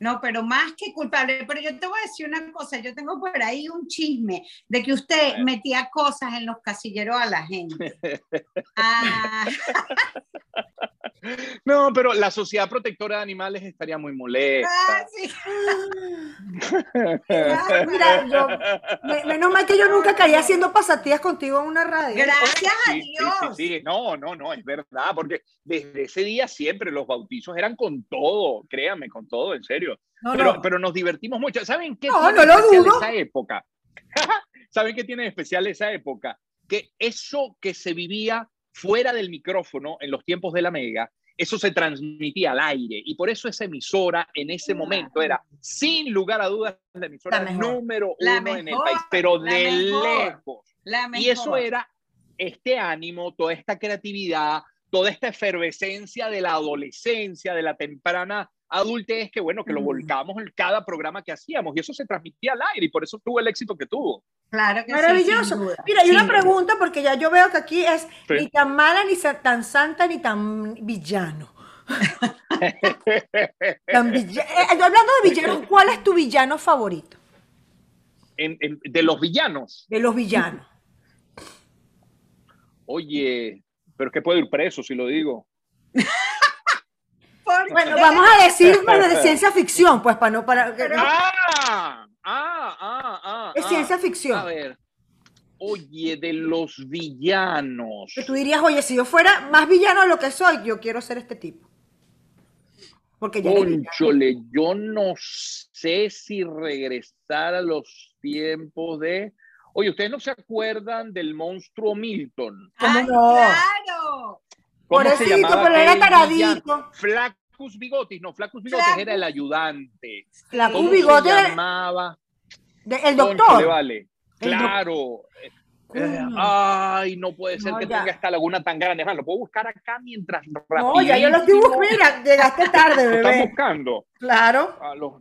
No, pero más que culpable. Pero yo te voy a decir una cosa, yo tengo por ahí un chisme de que usted metía cosas en los casilleros a la gente. Ah. No, pero la Sociedad Protectora de Animales estaría muy molesta. Ah, sí. Mira, yo, menos mal que yo nunca caía haciendo pasatías contigo en una radio. Gracias a Dios. Sí, sí, no, no, no, es verdad, porque desde ese día siempre los bautizos eran con todo, créame, con todo, en serio. Pero, pero nos divertimos mucho. ¿Saben qué no, no lo dudo. esa época? ¿Saben qué tiene especial esa época? Que eso que se vivía fuera del micrófono en los tiempos de la Mega, eso se transmitía al aire y por eso esa emisora en ese momento era, sin lugar a dudas, la emisora número uno en el país, pero de lejos. Y eso era este ánimo, toda esta creatividad, toda esta efervescencia de la adolescencia, de la temprana adultez, que bueno, que lo volcábamos en cada programa que hacíamos y eso se transmitía al aire y por eso tuvo el éxito que tuvo. Claro que Maravilloso. Mira, hay una pregunta porque ya yo veo que aquí es ni tan mala, ni tan santa, ni tan villano. tan eh, hablando de villanos, ¿cuál es tu villano favorito? de los villanos. De los villanos. Oye, pero es que puedo ir preso si lo digo. bueno, vamos a decir de ciencia ficción, pues para no para. Ah, ah, ah, ah, Es ciencia ficción. A ver. Oye, de los villanos. Que tú dirías, oye, si yo fuera más villano de lo que soy, yo quiero ser este tipo. Porque ya Conchole, yo no sé si regresar a los tiempos de. Oye, ¿ustedes no se acuerdan del monstruo Milton? ¿Cómo no? ¡Claro! Por eso, pero era taradito. Flacus Bigotis, no, Flacus Bigotis era el ayudante. Flacus Bigotis. se llamaba? el doctor. vale. Claro. Ay, no puede ser que tenga esta laguna tan grande. lo puedo buscar acá mientras No, ya yo lo estoy buscando. Mira, llegaste tarde, bebé. ¿Estás buscando? Claro. A los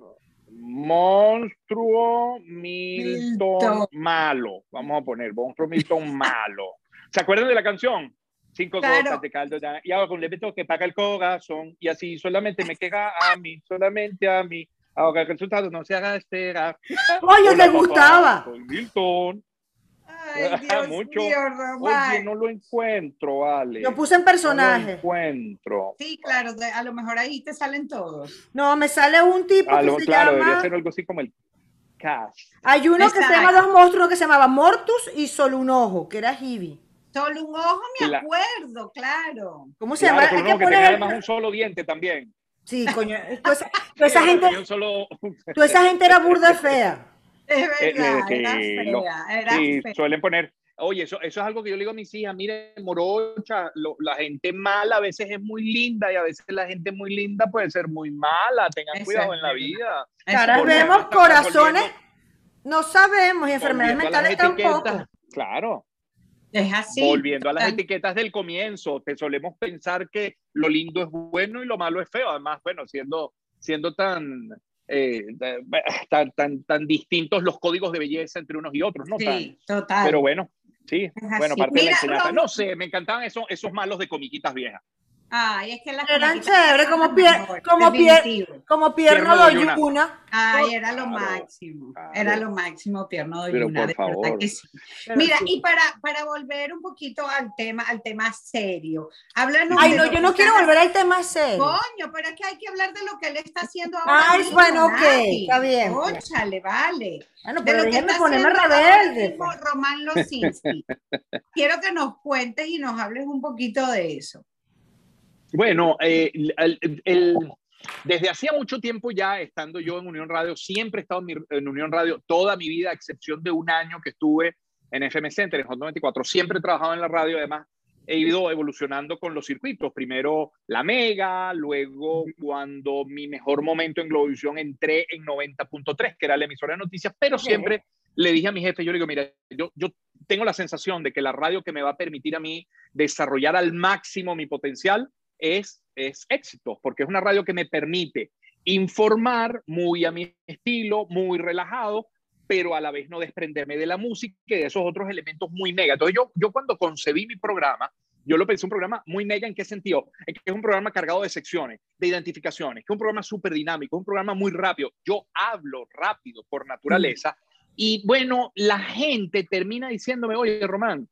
monstruo Milton, malo. Vamos a poner monstruo Milton malo. ¿Se acuerdan de la canción? Cinco gotas de caldo y ahora con le meto que paga el corazón y así solamente me queda a mí, solamente a mí. Ahora el resultado no se haga esperar. Oye, te gustaba. Milton. mucho. Oye, no lo encuentro, vale. Lo puse en personaje. No lo encuentro. Sí, claro, a lo mejor ahí te salen todos. No, me sale un tipo que se claro, llama... debería ser algo así como el Cash. Hay uno que se llama dos monstruos que se llamaba Mortus y Solo un ojo, que era Hibi. Solo un ojo, me acuerdo, claro. ¿Cómo se llama? Hay que, que tenía además un solo diente también. Sí, coño. Toda esa, gente, toda esa gente era burda fea. Es eh, verdad, eh, era fea, sí, suelen poner, oye, eso, eso es algo que yo le digo a mis hijas, mire, morocha, la gente mala a veces es muy linda y a veces la gente muy linda puede ser muy mala, tengan cuidado en la vida. Ahora vemos corazones, no sabemos, y enfermedades mentales tampoco. Claro. Es así. Volviendo a las etiquetas del comienzo, te solemos pensar que lo lindo es bueno y lo malo es feo. Además, bueno, siendo, siendo tan eh, tan, tan, tan, distintos los códigos de belleza entre unos y otros, ¿no? Sí, total. Pero bueno, sí, bueno, parte de la enseñanza. No, sé, me encantaban esos, esos malos de comiquitas viejas. Ay, es que las eran chéveres, como, pier, como, pier, como Pierno Doyuna. Ay, era lo máximo. Era lo máximo, Pierno Doyuna, de verdad que sí. Mira, y para, para volver un poquito al tema, al tema serio, háblanos. Ay, no, yo no quiero volver al tema serio. Coño, pero es que hay que hablar de lo que él está haciendo ahora. Ay, bueno, ok, está bien. Óchale, vale. Bueno, pero de lo que está ponerme rebelde. Pues. Román Losinski. quiero que nos cuentes y nos hables un poquito de eso. Bueno, eh, desde hacía mucho tiempo ya, estando yo en Unión Radio, siempre he estado en, Unión Radio toda mi vida, a excepción de un año que estuve en FM Center, en Hot 94. Siempre he trabajado en la radio, además he ido evolucionando con los circuitos. Primero la Mega, luego cuando mi mejor momento en Globovisión entré en 90.3, que era la emisora de noticias, pero siempre le dije a mi jefe, yo le digo, mira, yo, yo tengo la sensación de que la radio que me va a permitir a mí desarrollar al máximo mi potencial es, es éxito, porque es una radio que me permite informar muy a mi estilo, muy relajado, pero a la vez no desprenderme de la música y de esos otros elementos muy mega. Entonces yo, yo cuando concebí mi programa, yo lo pensé un programa muy mega en qué sentido? En que es un programa cargado de secciones, de identificaciones, que es un programa súper dinámico, un programa muy rápido. Yo hablo rápido por naturaleza y bueno, la gente termina diciéndome, oye, Román,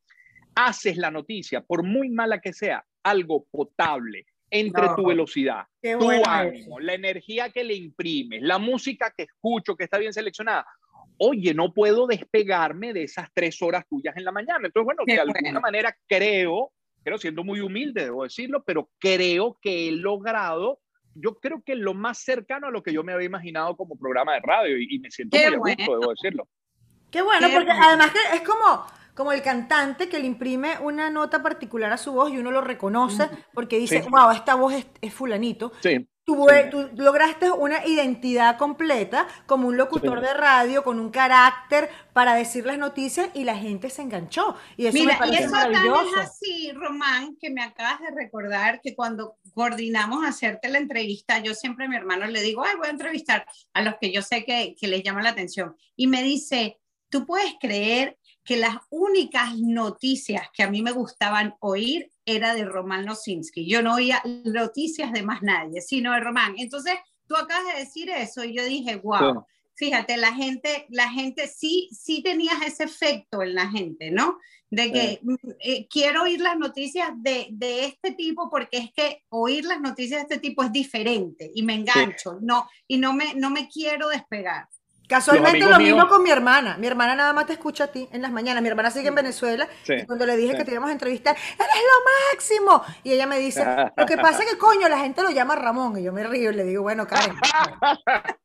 haces la noticia, por muy mala que sea, algo potable entre tu velocidad, tu ánimo, la energía que le imprimes, la música que escucho, que está bien seleccionada. Oye, no puedo despegarme de esas tres horas tuyas en la mañana. Entonces, bueno, de alguna manera creo, creo siendo muy humilde, debo decirlo, pero creo que he logrado, yo creo que lo más cercano a lo que yo me había imaginado como programa de radio y, me siento muy a gusto, debo decirlo. Qué bueno, porque además que es como, como el cantante que le imprime una nota particular a su voz y uno lo reconoce porque dice, wow, esta voz es, fulanito. Sí. Tú, tú, lograste una identidad completa como un locutor de radio con un carácter para decir las noticias y la gente se enganchó. Y eso Mira, me parece y eso maravilloso. es así, Román, que me acabas de recordar que cuando coordinamos hacerte la entrevista, yo siempre a mi hermano le digo, ay, voy a entrevistar a los que yo sé que, que les llama la atención. Y me dice, tú puedes creer que las únicas noticias que a mí me gustaban oír era de Román Nosinski. Yo no oía noticias de más nadie, sino de Román. Entonces, tú acabas de decir eso y yo dije, wow. Fíjate, la gente, la gente sí, sí tenías ese efecto en la gente, ¿no? De que mm, eh, quiero oír las noticias de, de, este tipo porque es que oír las noticias de este tipo es diferente y me engancho, no, y no me, no me quiero despegar. Casualmente lo mismo con mi hermana. Mi hermana nada más te escucha a ti en las mañanas. Mi hermana sigue en Venezuela y cuando le dije que te íbamos a entrevistar, eres lo máximo. Y ella me dice, lo que pasa es que coño, la gente lo llama Ramón. Y yo me río y le digo, bueno, Karen.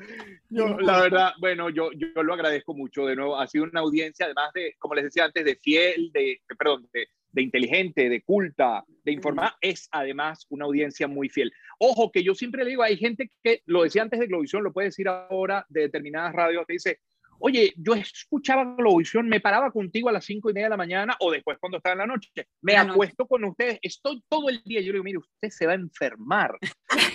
la verdad, bueno, yo, yo lo agradezco mucho. De nuevo, ha sido una audiencia, además de, como les decía antes, de fiel, de, perdón, de, de inteligente, de culta, de informar, es además una audiencia muy fiel. Ojo, que yo siempre le digo, hay gente que, lo decía antes de Globovisión, lo puede decir ahora de determinadas radios, te dice, oye, yo escuchaba Globovisión, me paraba contigo a las cinco y media de la mañana o después cuando estaba en la noche, me acuesto con ustedes, estoy todo el día, yo le digo, mire, usted se va a enfermar.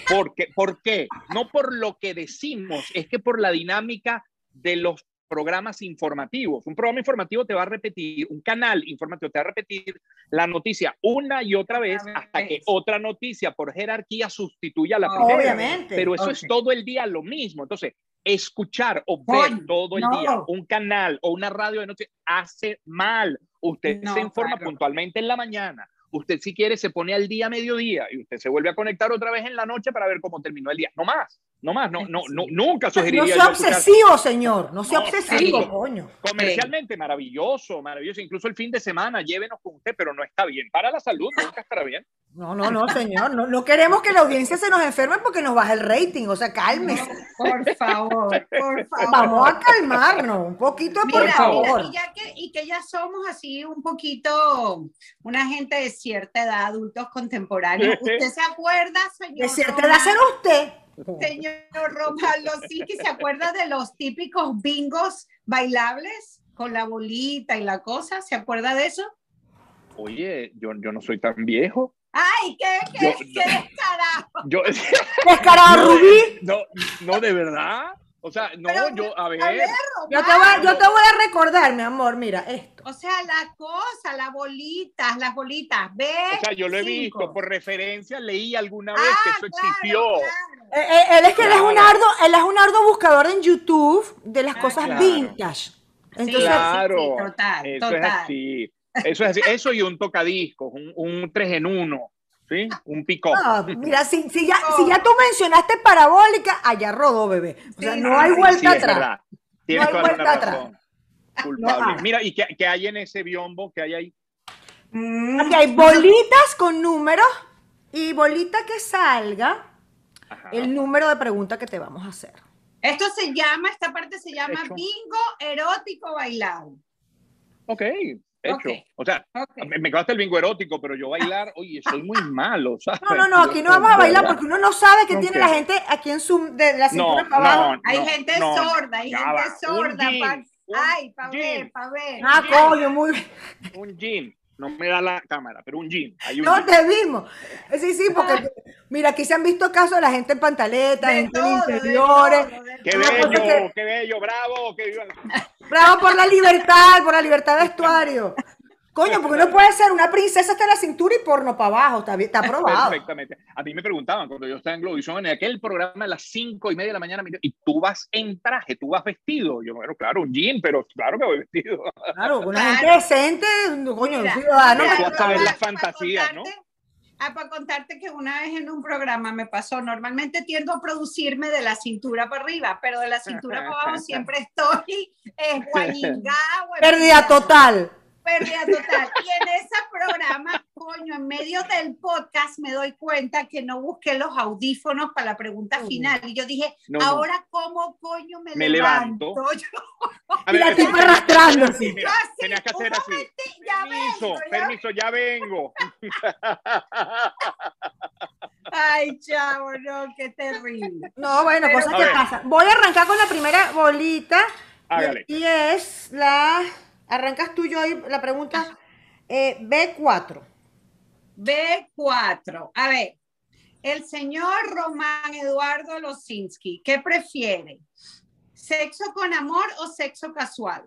Porque, ¿Por qué? No por lo que decimos, es que por la dinámica de los programas informativos. Un programa informativo te va a repetir, un canal informativo te va a repetir la noticia una y otra vez hasta que otra noticia por jerarquía sustituya la primera. Obviamente. Pero eso es todo el día lo mismo. Entonces, escuchar o ver todo el día un canal o una radio de noche hace mal. Usted se informa puntualmente en la mañana Usted si quiere se pone al día mediodía y usted se vuelve a conectar otra vez en la noche para ver cómo terminó el día. No más, no más, no, no, no nunca sugeriría. No sea obsesivo, señor, no sea obsesivo, coño. Comercialmente maravilloso, maravilloso. Incluso el fin de semana llévenos con usted, pero no está bien. Para la salud nunca estará bien. No, no, no, señor. No, no queremos que la audiencia se nos enferme porque nos baja el rating. O sea, cálmese. por favor, por favor. Vamos a calmarnos un poquito, por favor. Y, ya que, y que ya somos así un poquito una gente de cierta edad, adultos contemporáneos. ¿Usted se acuerda, señor? De cierta edad será usted. Señor Romalo, sí que se acuerda de los típicos bingos bailables con la bolita y la cosa. ¿Se acuerda de eso? Oye, yo, yo no soy tan viejo. ¡Ay, qué, qué, qué descarado! Yo, ¿Descarado, Rubí? No, no, de verdad. O sea, no, yo, a ver. yo, te voy, yo, te voy, a recordar, mi amor, mira esto. O sea, la cosa, las bolitas, las bolitas, ve. O sea, yo lo he visto, por referencia, leí alguna vez que ah, eso existió. Eh, eh, él es que él es un ardo, él es un ardo buscador en YouTube de las ah, cosas vintage. Entonces, claro, total, eso total. es así. Eso es así. Eso y un tocadiscos, un, un tres en uno. ¿Sí? Un pico. mira, si, si, ya, si ya tú mencionaste parabólica, allá rodó, bebé. O sea, no hay vuelta atrás. no hay vuelta atrás. Culpable. Mira, ¿y qué, qué, hay en ese biombo? ¿Qué hay ahí? Mm. Aquí hay bolitas con números y bolita que salga el número de pregunta que te vamos a hacer. Esto se llama, esta parte se llama bingo erótico bailado. Ok. O sea, me, me el bingo erótico, pero yo bailar, oye, soy muy malo. No, no, no, aquí no vamos a bailar porque uno no sabe que tiene la gente aquí en su, de la cintura para abajo. hay gente sorda, hay gente sorda. ay, para ver, para ver. Ah, coño, muy bien. Un jean no me da la cámara, pero un jean. no te vimos. Sí, sí, porque mira, aquí se han visto casos de la gente en pantaletas, gente en interiores. qué bello, qué bello, bravo. Qué... Bravo por la libertad, por la libertad de vestuario. Coño, porque no puede ser una princesa hasta la cintura y porno para abajo, está, está probado. Perfectamente. A mí me preguntaban cuando yo estaba en Globovisión, en aquel programa a las cinco y media de la mañana, y tú vas en traje, tú vas vestido. Yo, bueno, claro, un jean, pero claro que voy vestido. Claro, una gente decente, coño, un ciudadano. Tú sabes las fantasías, ¿no? Ah, para contarte que una vez en un programa me pasó, normalmente tiendo a producirme de la cintura para arriba, pero de la cintura para abajo siempre estoy eh, Pérdida total pérdida total. Y en ese programa, coño, en medio del podcast me doy cuenta que no busqué los audífonos para la pregunta final. Y yo dije, ahora cómo coño me, me levanto. A ver, y la tipa arrastrando. Tenías que hacer así. permiso, permiso, ya vengo. Ay, chavo, no, qué terrible. No, bueno, cosas que pasan. Voy a arrancar con la primera bolita. Hágale. Y es la Arrancas tú yo ahí la pregunta eh, B4. B4. A ver, el señor Román Eduardo Losinski, ¿qué prefiere? ¿Sexo con amor o sexo casual?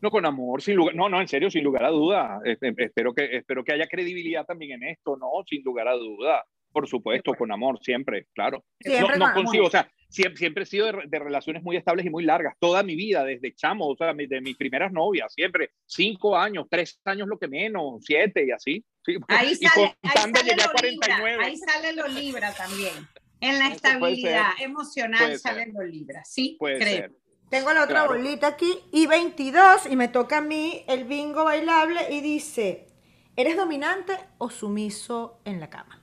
No, con amor, sin lugar, no, no, en serio, sin lugar a duda. Espero que, espero que haya credibilidad también en esto, ¿no? Sin lugar a duda. Por supuesto, con amor, siempre, claro. no, no consigo, o sea, siempre, siempre he sido de, relaciones muy estables y muy largas, toda mi vida, desde chamo, o sea, de mis primeras novias, siempre, cinco años, tres años lo que menos, siete y así. ahí, sale, ahí, sale lo Libra, ahí sale lo Libra también. En la estabilidad emocional salen los libras, sí, puede Ser. Tengo la otra bolita aquí y 22 y me toca a mí el bingo bailable y dice, ¿eres dominante o sumiso en la cama?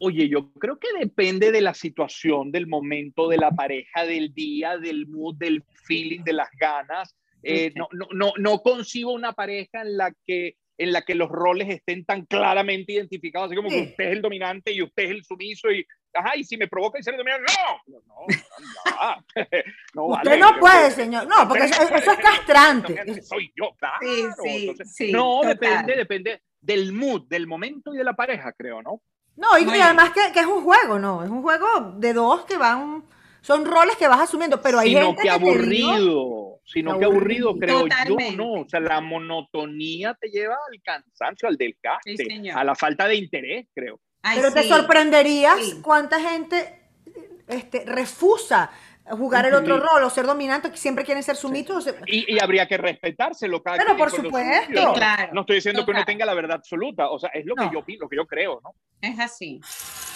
Oye, yo creo que depende de la situación, del momento, de la pareja, del día, del mood, del feeling, de las ganas. Eh, no, no, no, no concibo una pareja en la que en la que los roles estén tan claramente identificados, así como que usted es el dominante y usted es el sumiso y, ajá, y si me provoca ser el dominante, no, no, no, no Usted no puede, señor, no, porque eso, es castrante. Soy yo, claro. Sí, sí, no, depende, depende del mood, del momento y de la pareja, creo, ¿no? No, y, además que, que, es un juego, ¿no? Es un juego de dos que van, son roles que vas asumiendo, pero hay gente que, aburrido sino que aburrido, creo yo, no. O sea, la monotonía te lleva al cansancio, al desgaste, a la falta de interés, creo. Pero te sorprenderías cuánta gente este, refusa jugar el otro rol o ser dominante, que siempre quieren ser sumisos. Y, habría que respetárselo cada Pero por supuesto. no estoy diciendo que uno tenga la verdad absoluta, o sea, es lo que yo lo que yo creo, ¿no? Es así,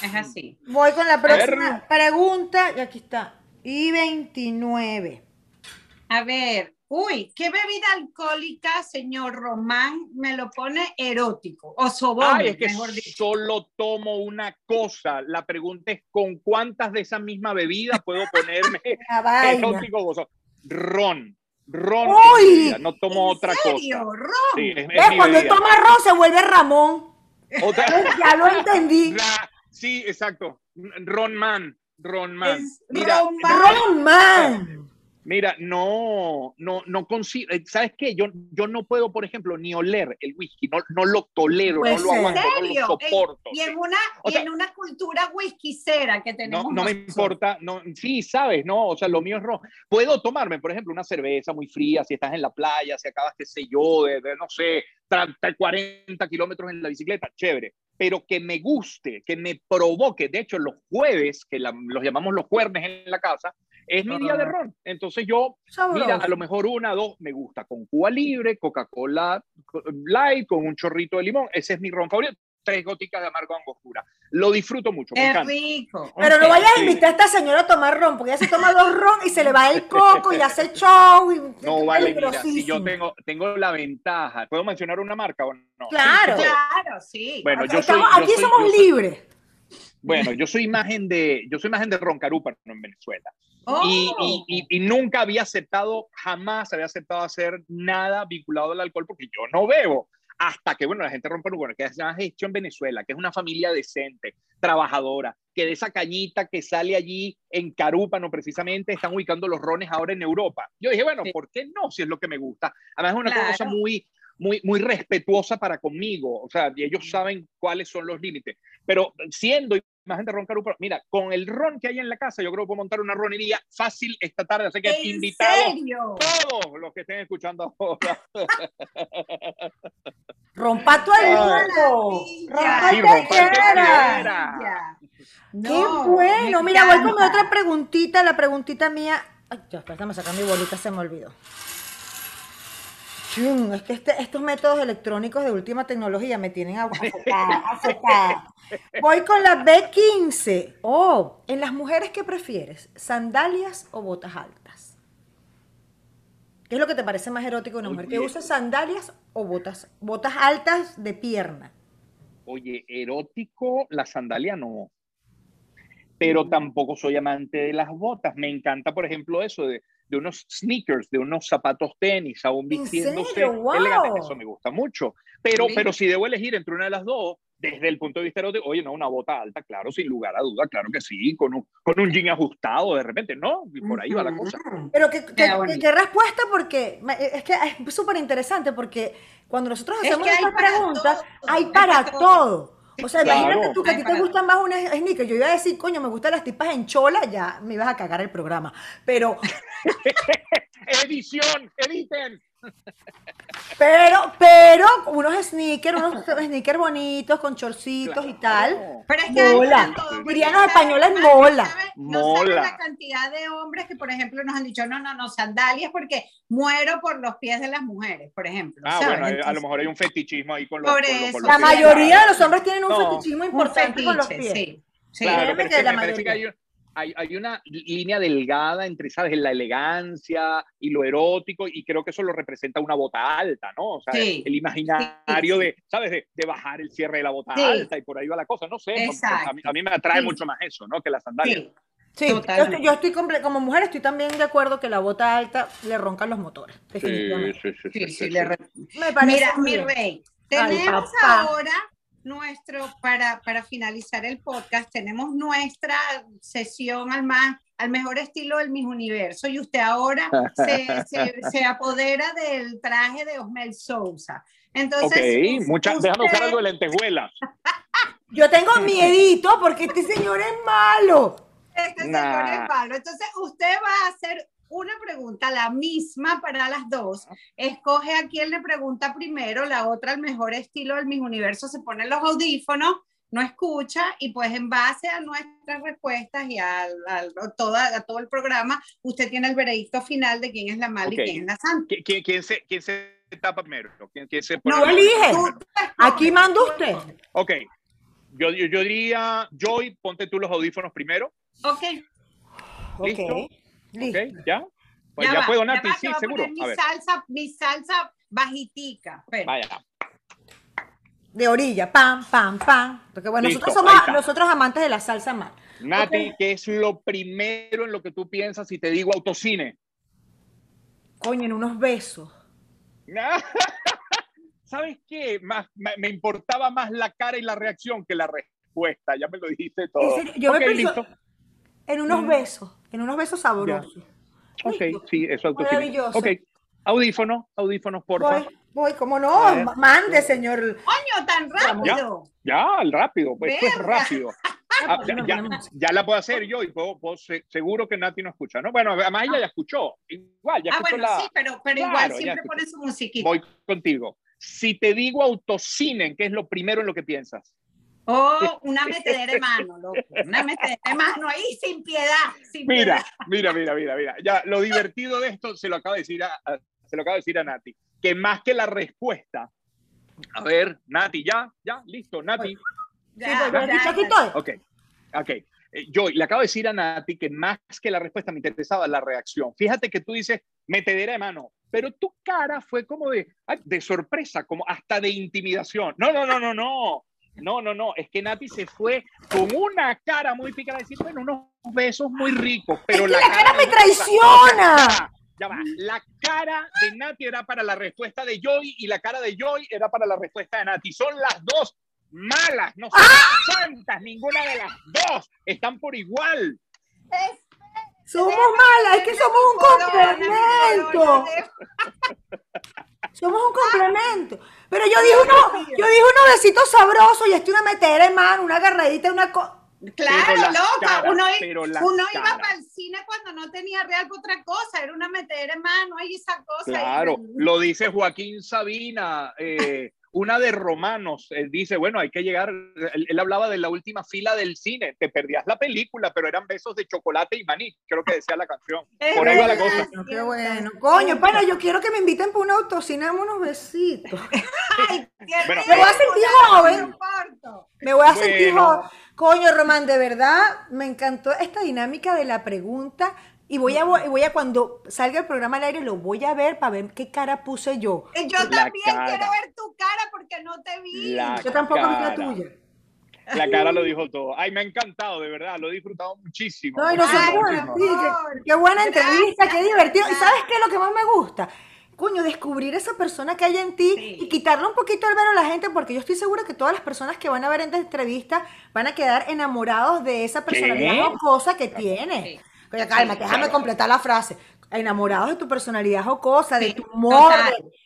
es así. Voy con la próxima pregunta, y aquí está. Y 29. A ver, uy, ¿qué bebida alcohólica, señor Román, me lo pone erótico? O Ay, es que solo tomo una cosa. La pregunta es, ¿con cuántas de esa misma bebida puedo ponerme erótico? Ron. Ron. Uy, no tomo otra cosa. ¿Ron? Sí, es, cuando toma ron se vuelve Ramón. ya lo entendí. sí, exacto. Ron Man. Ron Man. Ron Man. Mira, no, no, no consigo, eh, ¿sabes qué? Yo, yo no puedo, por ejemplo, ni oler el whisky, no, no lo tolero, no lo aguanto, no lo soporto. Y en una, y en una cultura whiskycera que tenemos. No, no me importa, no, sí, sabes, no, o sea, lo mío es rojo. Puedo tomarme, por ejemplo, una cerveza muy fría, si estás en la playa, si acabas, qué sé yo, de, no sé, 40 kilómetros en la bicicleta, chévere pero que me guste, que me provoque. De hecho, los jueves, que los llamamos los jueves en la casa, es mi día de ron. Entonces yo, mira, a lo mejor una, dos, me gusta con Cuba Libre, Coca-Cola Light, con un chorrito de limón. Ese es mi ron favorito. Tres goticas de amargo angostura. Lo disfruto mucho. Es rico. Pero no vayas a invitar a esta señora a tomar ron, porque ella se toma dos ron y se le va el coco y hace show. Y no, vale, mira, si yo tengo, tengo la ventaja. ¿Puedo mencionar una marca o no? Claro. claro, sí. Bueno, yo aquí somos libres. Bueno, yo soy imagen de, yo soy imagen de Ron Carupa en Venezuela. Y, y, y, nunca había aceptado, jamás había aceptado hacer nada vinculado al alcohol porque yo no bebo. Hasta que, bueno, la gente rompe, bueno, que has hecho en Venezuela, que es una familia decente, trabajadora, que de esa cañita que sale allí en Carúpano precisamente, están ubicando los rones ahora en Europa. Yo dije, bueno, ¿por qué no? Si es lo que me gusta. Además, es una cosa muy, muy, muy respetuosa para conmigo, o sea, ellos saben cuáles son los límites. Pero siendo más gente ron Carupa. Mira, con el ron que hay en la casa, yo creo que puedo montar una ronería fácil esta tarde. Así que invitados todos los que estén escuchando ahora. Rompa tu mundo. Rompa tu Qué bueno. Mira, voy con otra preguntita. La preguntita mía. Ay, Dios, déjame sacar mi bolita, se me olvidó. Es que este, estos métodos electrónicos de última tecnología me tienen afectada. Voy con la B15. Oh, en las mujeres, ¿qué prefieres? ¿Sandalias o botas altas? ¿Qué es lo que te parece más erótico una mujer? ¿Que use sandalias o botas, botas altas de pierna? Oye, erótico, la sandalia no. Pero tampoco soy amante de las botas. Me encanta, por ejemplo, eso de de unos sneakers, de unos zapatos tenis, aún vistiéndose elegante. Eso me gusta mucho. Pero, pero si debo elegir entre una de las dos, desde el punto de vista erótico, oye, no, una bota alta, claro, sin lugar a duda, claro que sí, con un, con un jean ajustado de repente, ¿no? Y por ahí va la cosa. Pero qué respuesta, porque es que es súper interesante, porque cuando nosotros hacemos estas preguntas, hay para todo. O sea, imagínate tú que a ti te gustan más unas sneakers. Yo iba a decir, coño, me gustan las tipas en chola, ya me ibas a cagar el programa. Pero. Edición, editen. Pero, pero, unos sneakers, unos sneakers bonitos con chorcitos y tal. Pero es que mola. Dirían los españoles mola. No saben la cantidad de hombres que, por ejemplo, nos han dicho, no, no, no, sandalias porque muero por los pies de las mujeres, por ejemplo. Ah, bueno, a lo mejor hay un fetichismo ahí con los, por eso, La mayoría de los hombres tienen un fetichismo importante con los pies. Sí. Sí, claro, me parece que hay, hay, hay, una línea delgada entre, ¿sabes?, la elegancia y lo erótico, y creo que eso lo representa una bota alta, ¿no? O sea, el imaginario de, ¿sabes?, de, de, bajar el cierre de la bota alta y por ahí va la cosa, no sé, a, mí, a, mí, me atrae mucho más eso, ¿no?, que las sandalias. Sí, yo estoy, yo estoy, como mujer estoy también de acuerdo que la bota alta le roncan los motores, definitivamente. Sí, sí, sí. Me parece Mira, mi rey, tenemos ahora nuestro, para, para finalizar el podcast, tenemos nuestra sesión al más al mejor estilo del Miss Universo y usted ahora se, se, apodera del traje de Osmel Sousa. Entonces, ok, muchas, déjame usar algo de lentejuelas. Yo tengo miedito porque este señor es malo. Este señor es malo. Entonces, usted va a hacer una pregunta, la misma para las dos. Escoge a quién le pregunta primero, la otra, el mejor estilo del Miss Universo, se pone los audífonos, no escucha y pues en base a nuestras respuestas y a, toda, a todo el programa, usted tiene el veredicto final de quién es la mala y quién es la santa. ¿Quién, quién se, quién se tapa primero? ¿Quién, quién se no elige. Aquí manda usted. Ok. Yo, yo, yo, diría, Joy, ponte tú los audífonos primero. Ok. ¿Listo? ¿Ok? ¿Ya? Pues ya, puedo, Nati, sí, seguro. Mi salsa, mi salsa bajitica. Vaya. De orilla, pam, pam, pam. Porque bueno, nosotros somos nosotros amantes de la salsa mal. Nati, ¿qué es lo primero en lo que tú piensas si te digo autocine? Coño, en unos besos. ¿Sabes qué? Más, me importaba más la cara y la reacción que la respuesta. Ya me lo dijiste todo. Yo me pienso en unos besos, en unos besos sabrosos. Ok, sí, eso es Maravilloso. Ok, audífono, audífonos, por favor. Voy, como no, mande, señor. Coño, tan rápido. Ya, el rápido, pues esto es rápido. Ah, ya, la puedo hacer yo y puedo, seguro que Nati no escucha, ¿no? Bueno, además ella ya escuchó. Igual, ya ah, bueno, sí, pero, pero igual siempre pone su musiquita. Voy contigo. Si te digo autocine, ¿qué es lo primero en lo que piensas? Oh, una metedera de mano, loco. Una metedera de mano ahí sin piedad. mira, mira, mira, mira, mira. Ya, lo divertido de esto se lo acaba de decir a, se lo acaba de decir a Nati. Que más que la respuesta. A ver, Nati, ya, ya, listo, Nati. Ya, ya, ya, Ok, ok. Eh, yo le acabo de decir a Nati que más que la respuesta me interesaba la reacción. Fíjate que tú dices metedera de mano, pero tu cara fue como de, de sorpresa, como hasta de intimidación. No, no, no, no, no. No, no, no, es que Nati se fue con una cara muy picada, decir, bueno, unos besos muy ricos, pero la, cara, me traiciona. Ya va, la cara de Nati era para la respuesta de Joy y la cara de Joy era para la respuesta de Nati. Son las dos malas, no son ¡Ah! santas, ninguna de las dos están por igual. Somos malas, es que somos un complemento. Somos un complemento. Pero yo dije uno, yo dije unos besitos sabrosos y estoy una metera en mano, una agarradita, una cosa. Claro, loca. uno, uno iba para el cine cuando no tenía real otra cosa, era una metera en mano, ahí esa cosa. Claro, lo dice Joaquín Sabina. Eh, una de Romanos, dice, bueno, hay que llegar, él, hablaba de la última fila del cine, te perdías la película, pero eran besos de chocolate y maní, creo que decía la canción. Por ahí va la cosa. Qué bueno. Coño, para, yo quiero que me inviten para un autocine, unos besitos. me voy a sentir joven. Me voy a sentir joven. Coño, Román, de verdad, me encantó esta dinámica de la pregunta y voy a, voy a cuando salga el programa al aire, lo voy a ver para ver qué cara puse yo. Eh, yo también quiero ver tu cara porque no te vi. yo tampoco vi la tuya. La cara lo dijo todo. Ay, me ha encantado, de verdad, lo he disfrutado muchísimo. Ay, no qué, qué, buena entrevista, qué divertido. ¿Y sabes qué es lo que más me gusta? Coño, descubrir esa persona que hay en ti y quitarle un poquito el velo a la gente, porque yo estoy segura que todas las personas que van a ver esta entrevista van a quedar enamorados de esa personalidad o cosa que tiene. Oye, calma, déjame completar la frase. Enamorados de tu personalidad jocosa, de tu humor,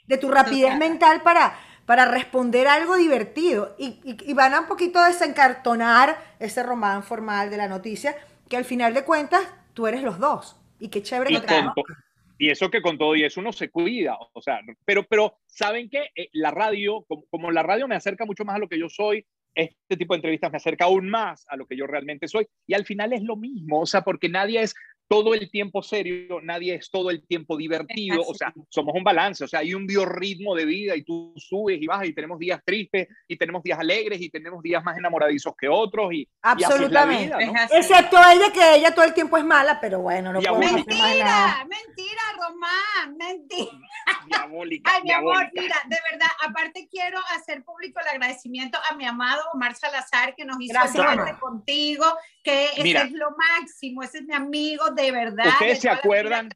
de, tu rapidez mental para, para responder algo divertido. Y, y, van a un poquito desencartonar ese román formal de la noticia, que al final de cuentas tú eres los dos. Y qué chévere y que y eso que con todo y eso uno se cuida, o sea, pero, pero ¿saben qué? Eh, la radio, como, como, la radio me acerca mucho más a lo que yo soy, este tipo de entrevistas me acerca aún más a lo que yo realmente soy. Y al final es lo mismo, o sea, porque nadie es todo el tiempo serio, nadie es todo el tiempo divertido, o sea, somos un balance, o sea, hay un biorritmo de vida y tú subes y bajas y tenemos días tristes y tenemos días alegres y tenemos días más enamoradizos que otros y absolutamente, excepto ella que ella todo el tiempo es mala, pero bueno, no puedo Mentira, mentira, Román, mentira. Diabólica, Ay, mi amor, mira, de verdad, aparte quiero hacer público el agradecimiento a mi amado Omar Salazar que nos hizo Gracias, contigo, que ese es lo máximo, ese es mi amigo de verdad. Ustedes se acuerdan.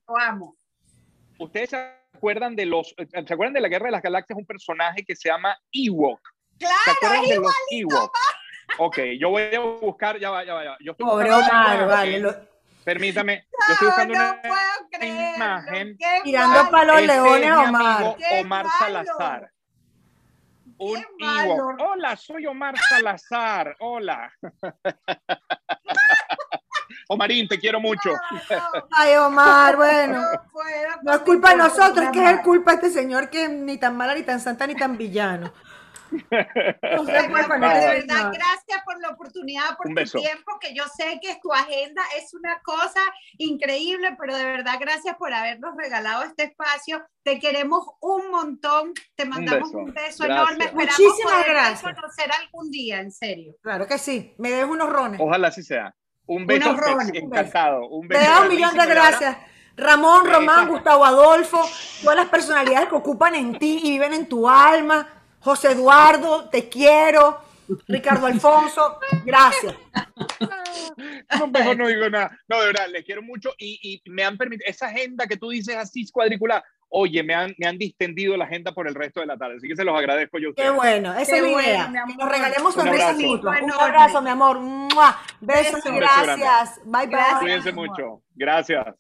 Ustedes se acuerdan de los. ¿Se acuerdan de la Guerra de las Galaxias? Un personaje que se llama Ewok. Claro, ¿Se acuerdan de los Ewok? Ok, yo voy a buscar, ya va, ya va, ya Yo estoy Pobre Omar, vale. Permítame, yo estoy buscando una imagen. Tirando para los leones, Omar. Omar Salazar. Un Ewok. Hola, soy Omar Salazar. Hola. Omarín, te quiero mucho. Ay, Omar, bueno. No, es culpa de nosotros, es que es culpa de este señor que ni tan mala, ni tan santa, ni tan villano. No de verdad, gracias por la oportunidad, por tu tiempo, que yo sé que tu agenda es una cosa increíble, pero de verdad, gracias por habernos regalado este espacio. Te queremos un montón, te mandamos un beso, enorme. Esperamos Muchísimas gracias. conocer algún día, en serio. Claro que sí, me dejo unos rones. Ojalá así sea. Un beso, encantado. Un beso. Te da un millón de gracias. Ramón, Román, Gustavo Adolfo, todas las personalidades que ocupan en ti y viven en tu alma. José Eduardo, te quiero. Ricardo Alfonso, gracias. No, mejor no digo nada. No, de verdad, les quiero mucho y, y me han permitido, esa agenda que tú dices así cuadriculada, oye, me han, me han distendido la agenda por el resto de la tarde. Así que se los agradezco yo. Qué bueno, esa es mi idea. Nos regalemos sonrisas mutuas. Un abrazo, mi amor. Besos y gracias. Bye, bye. Cuídense mucho. Gracias.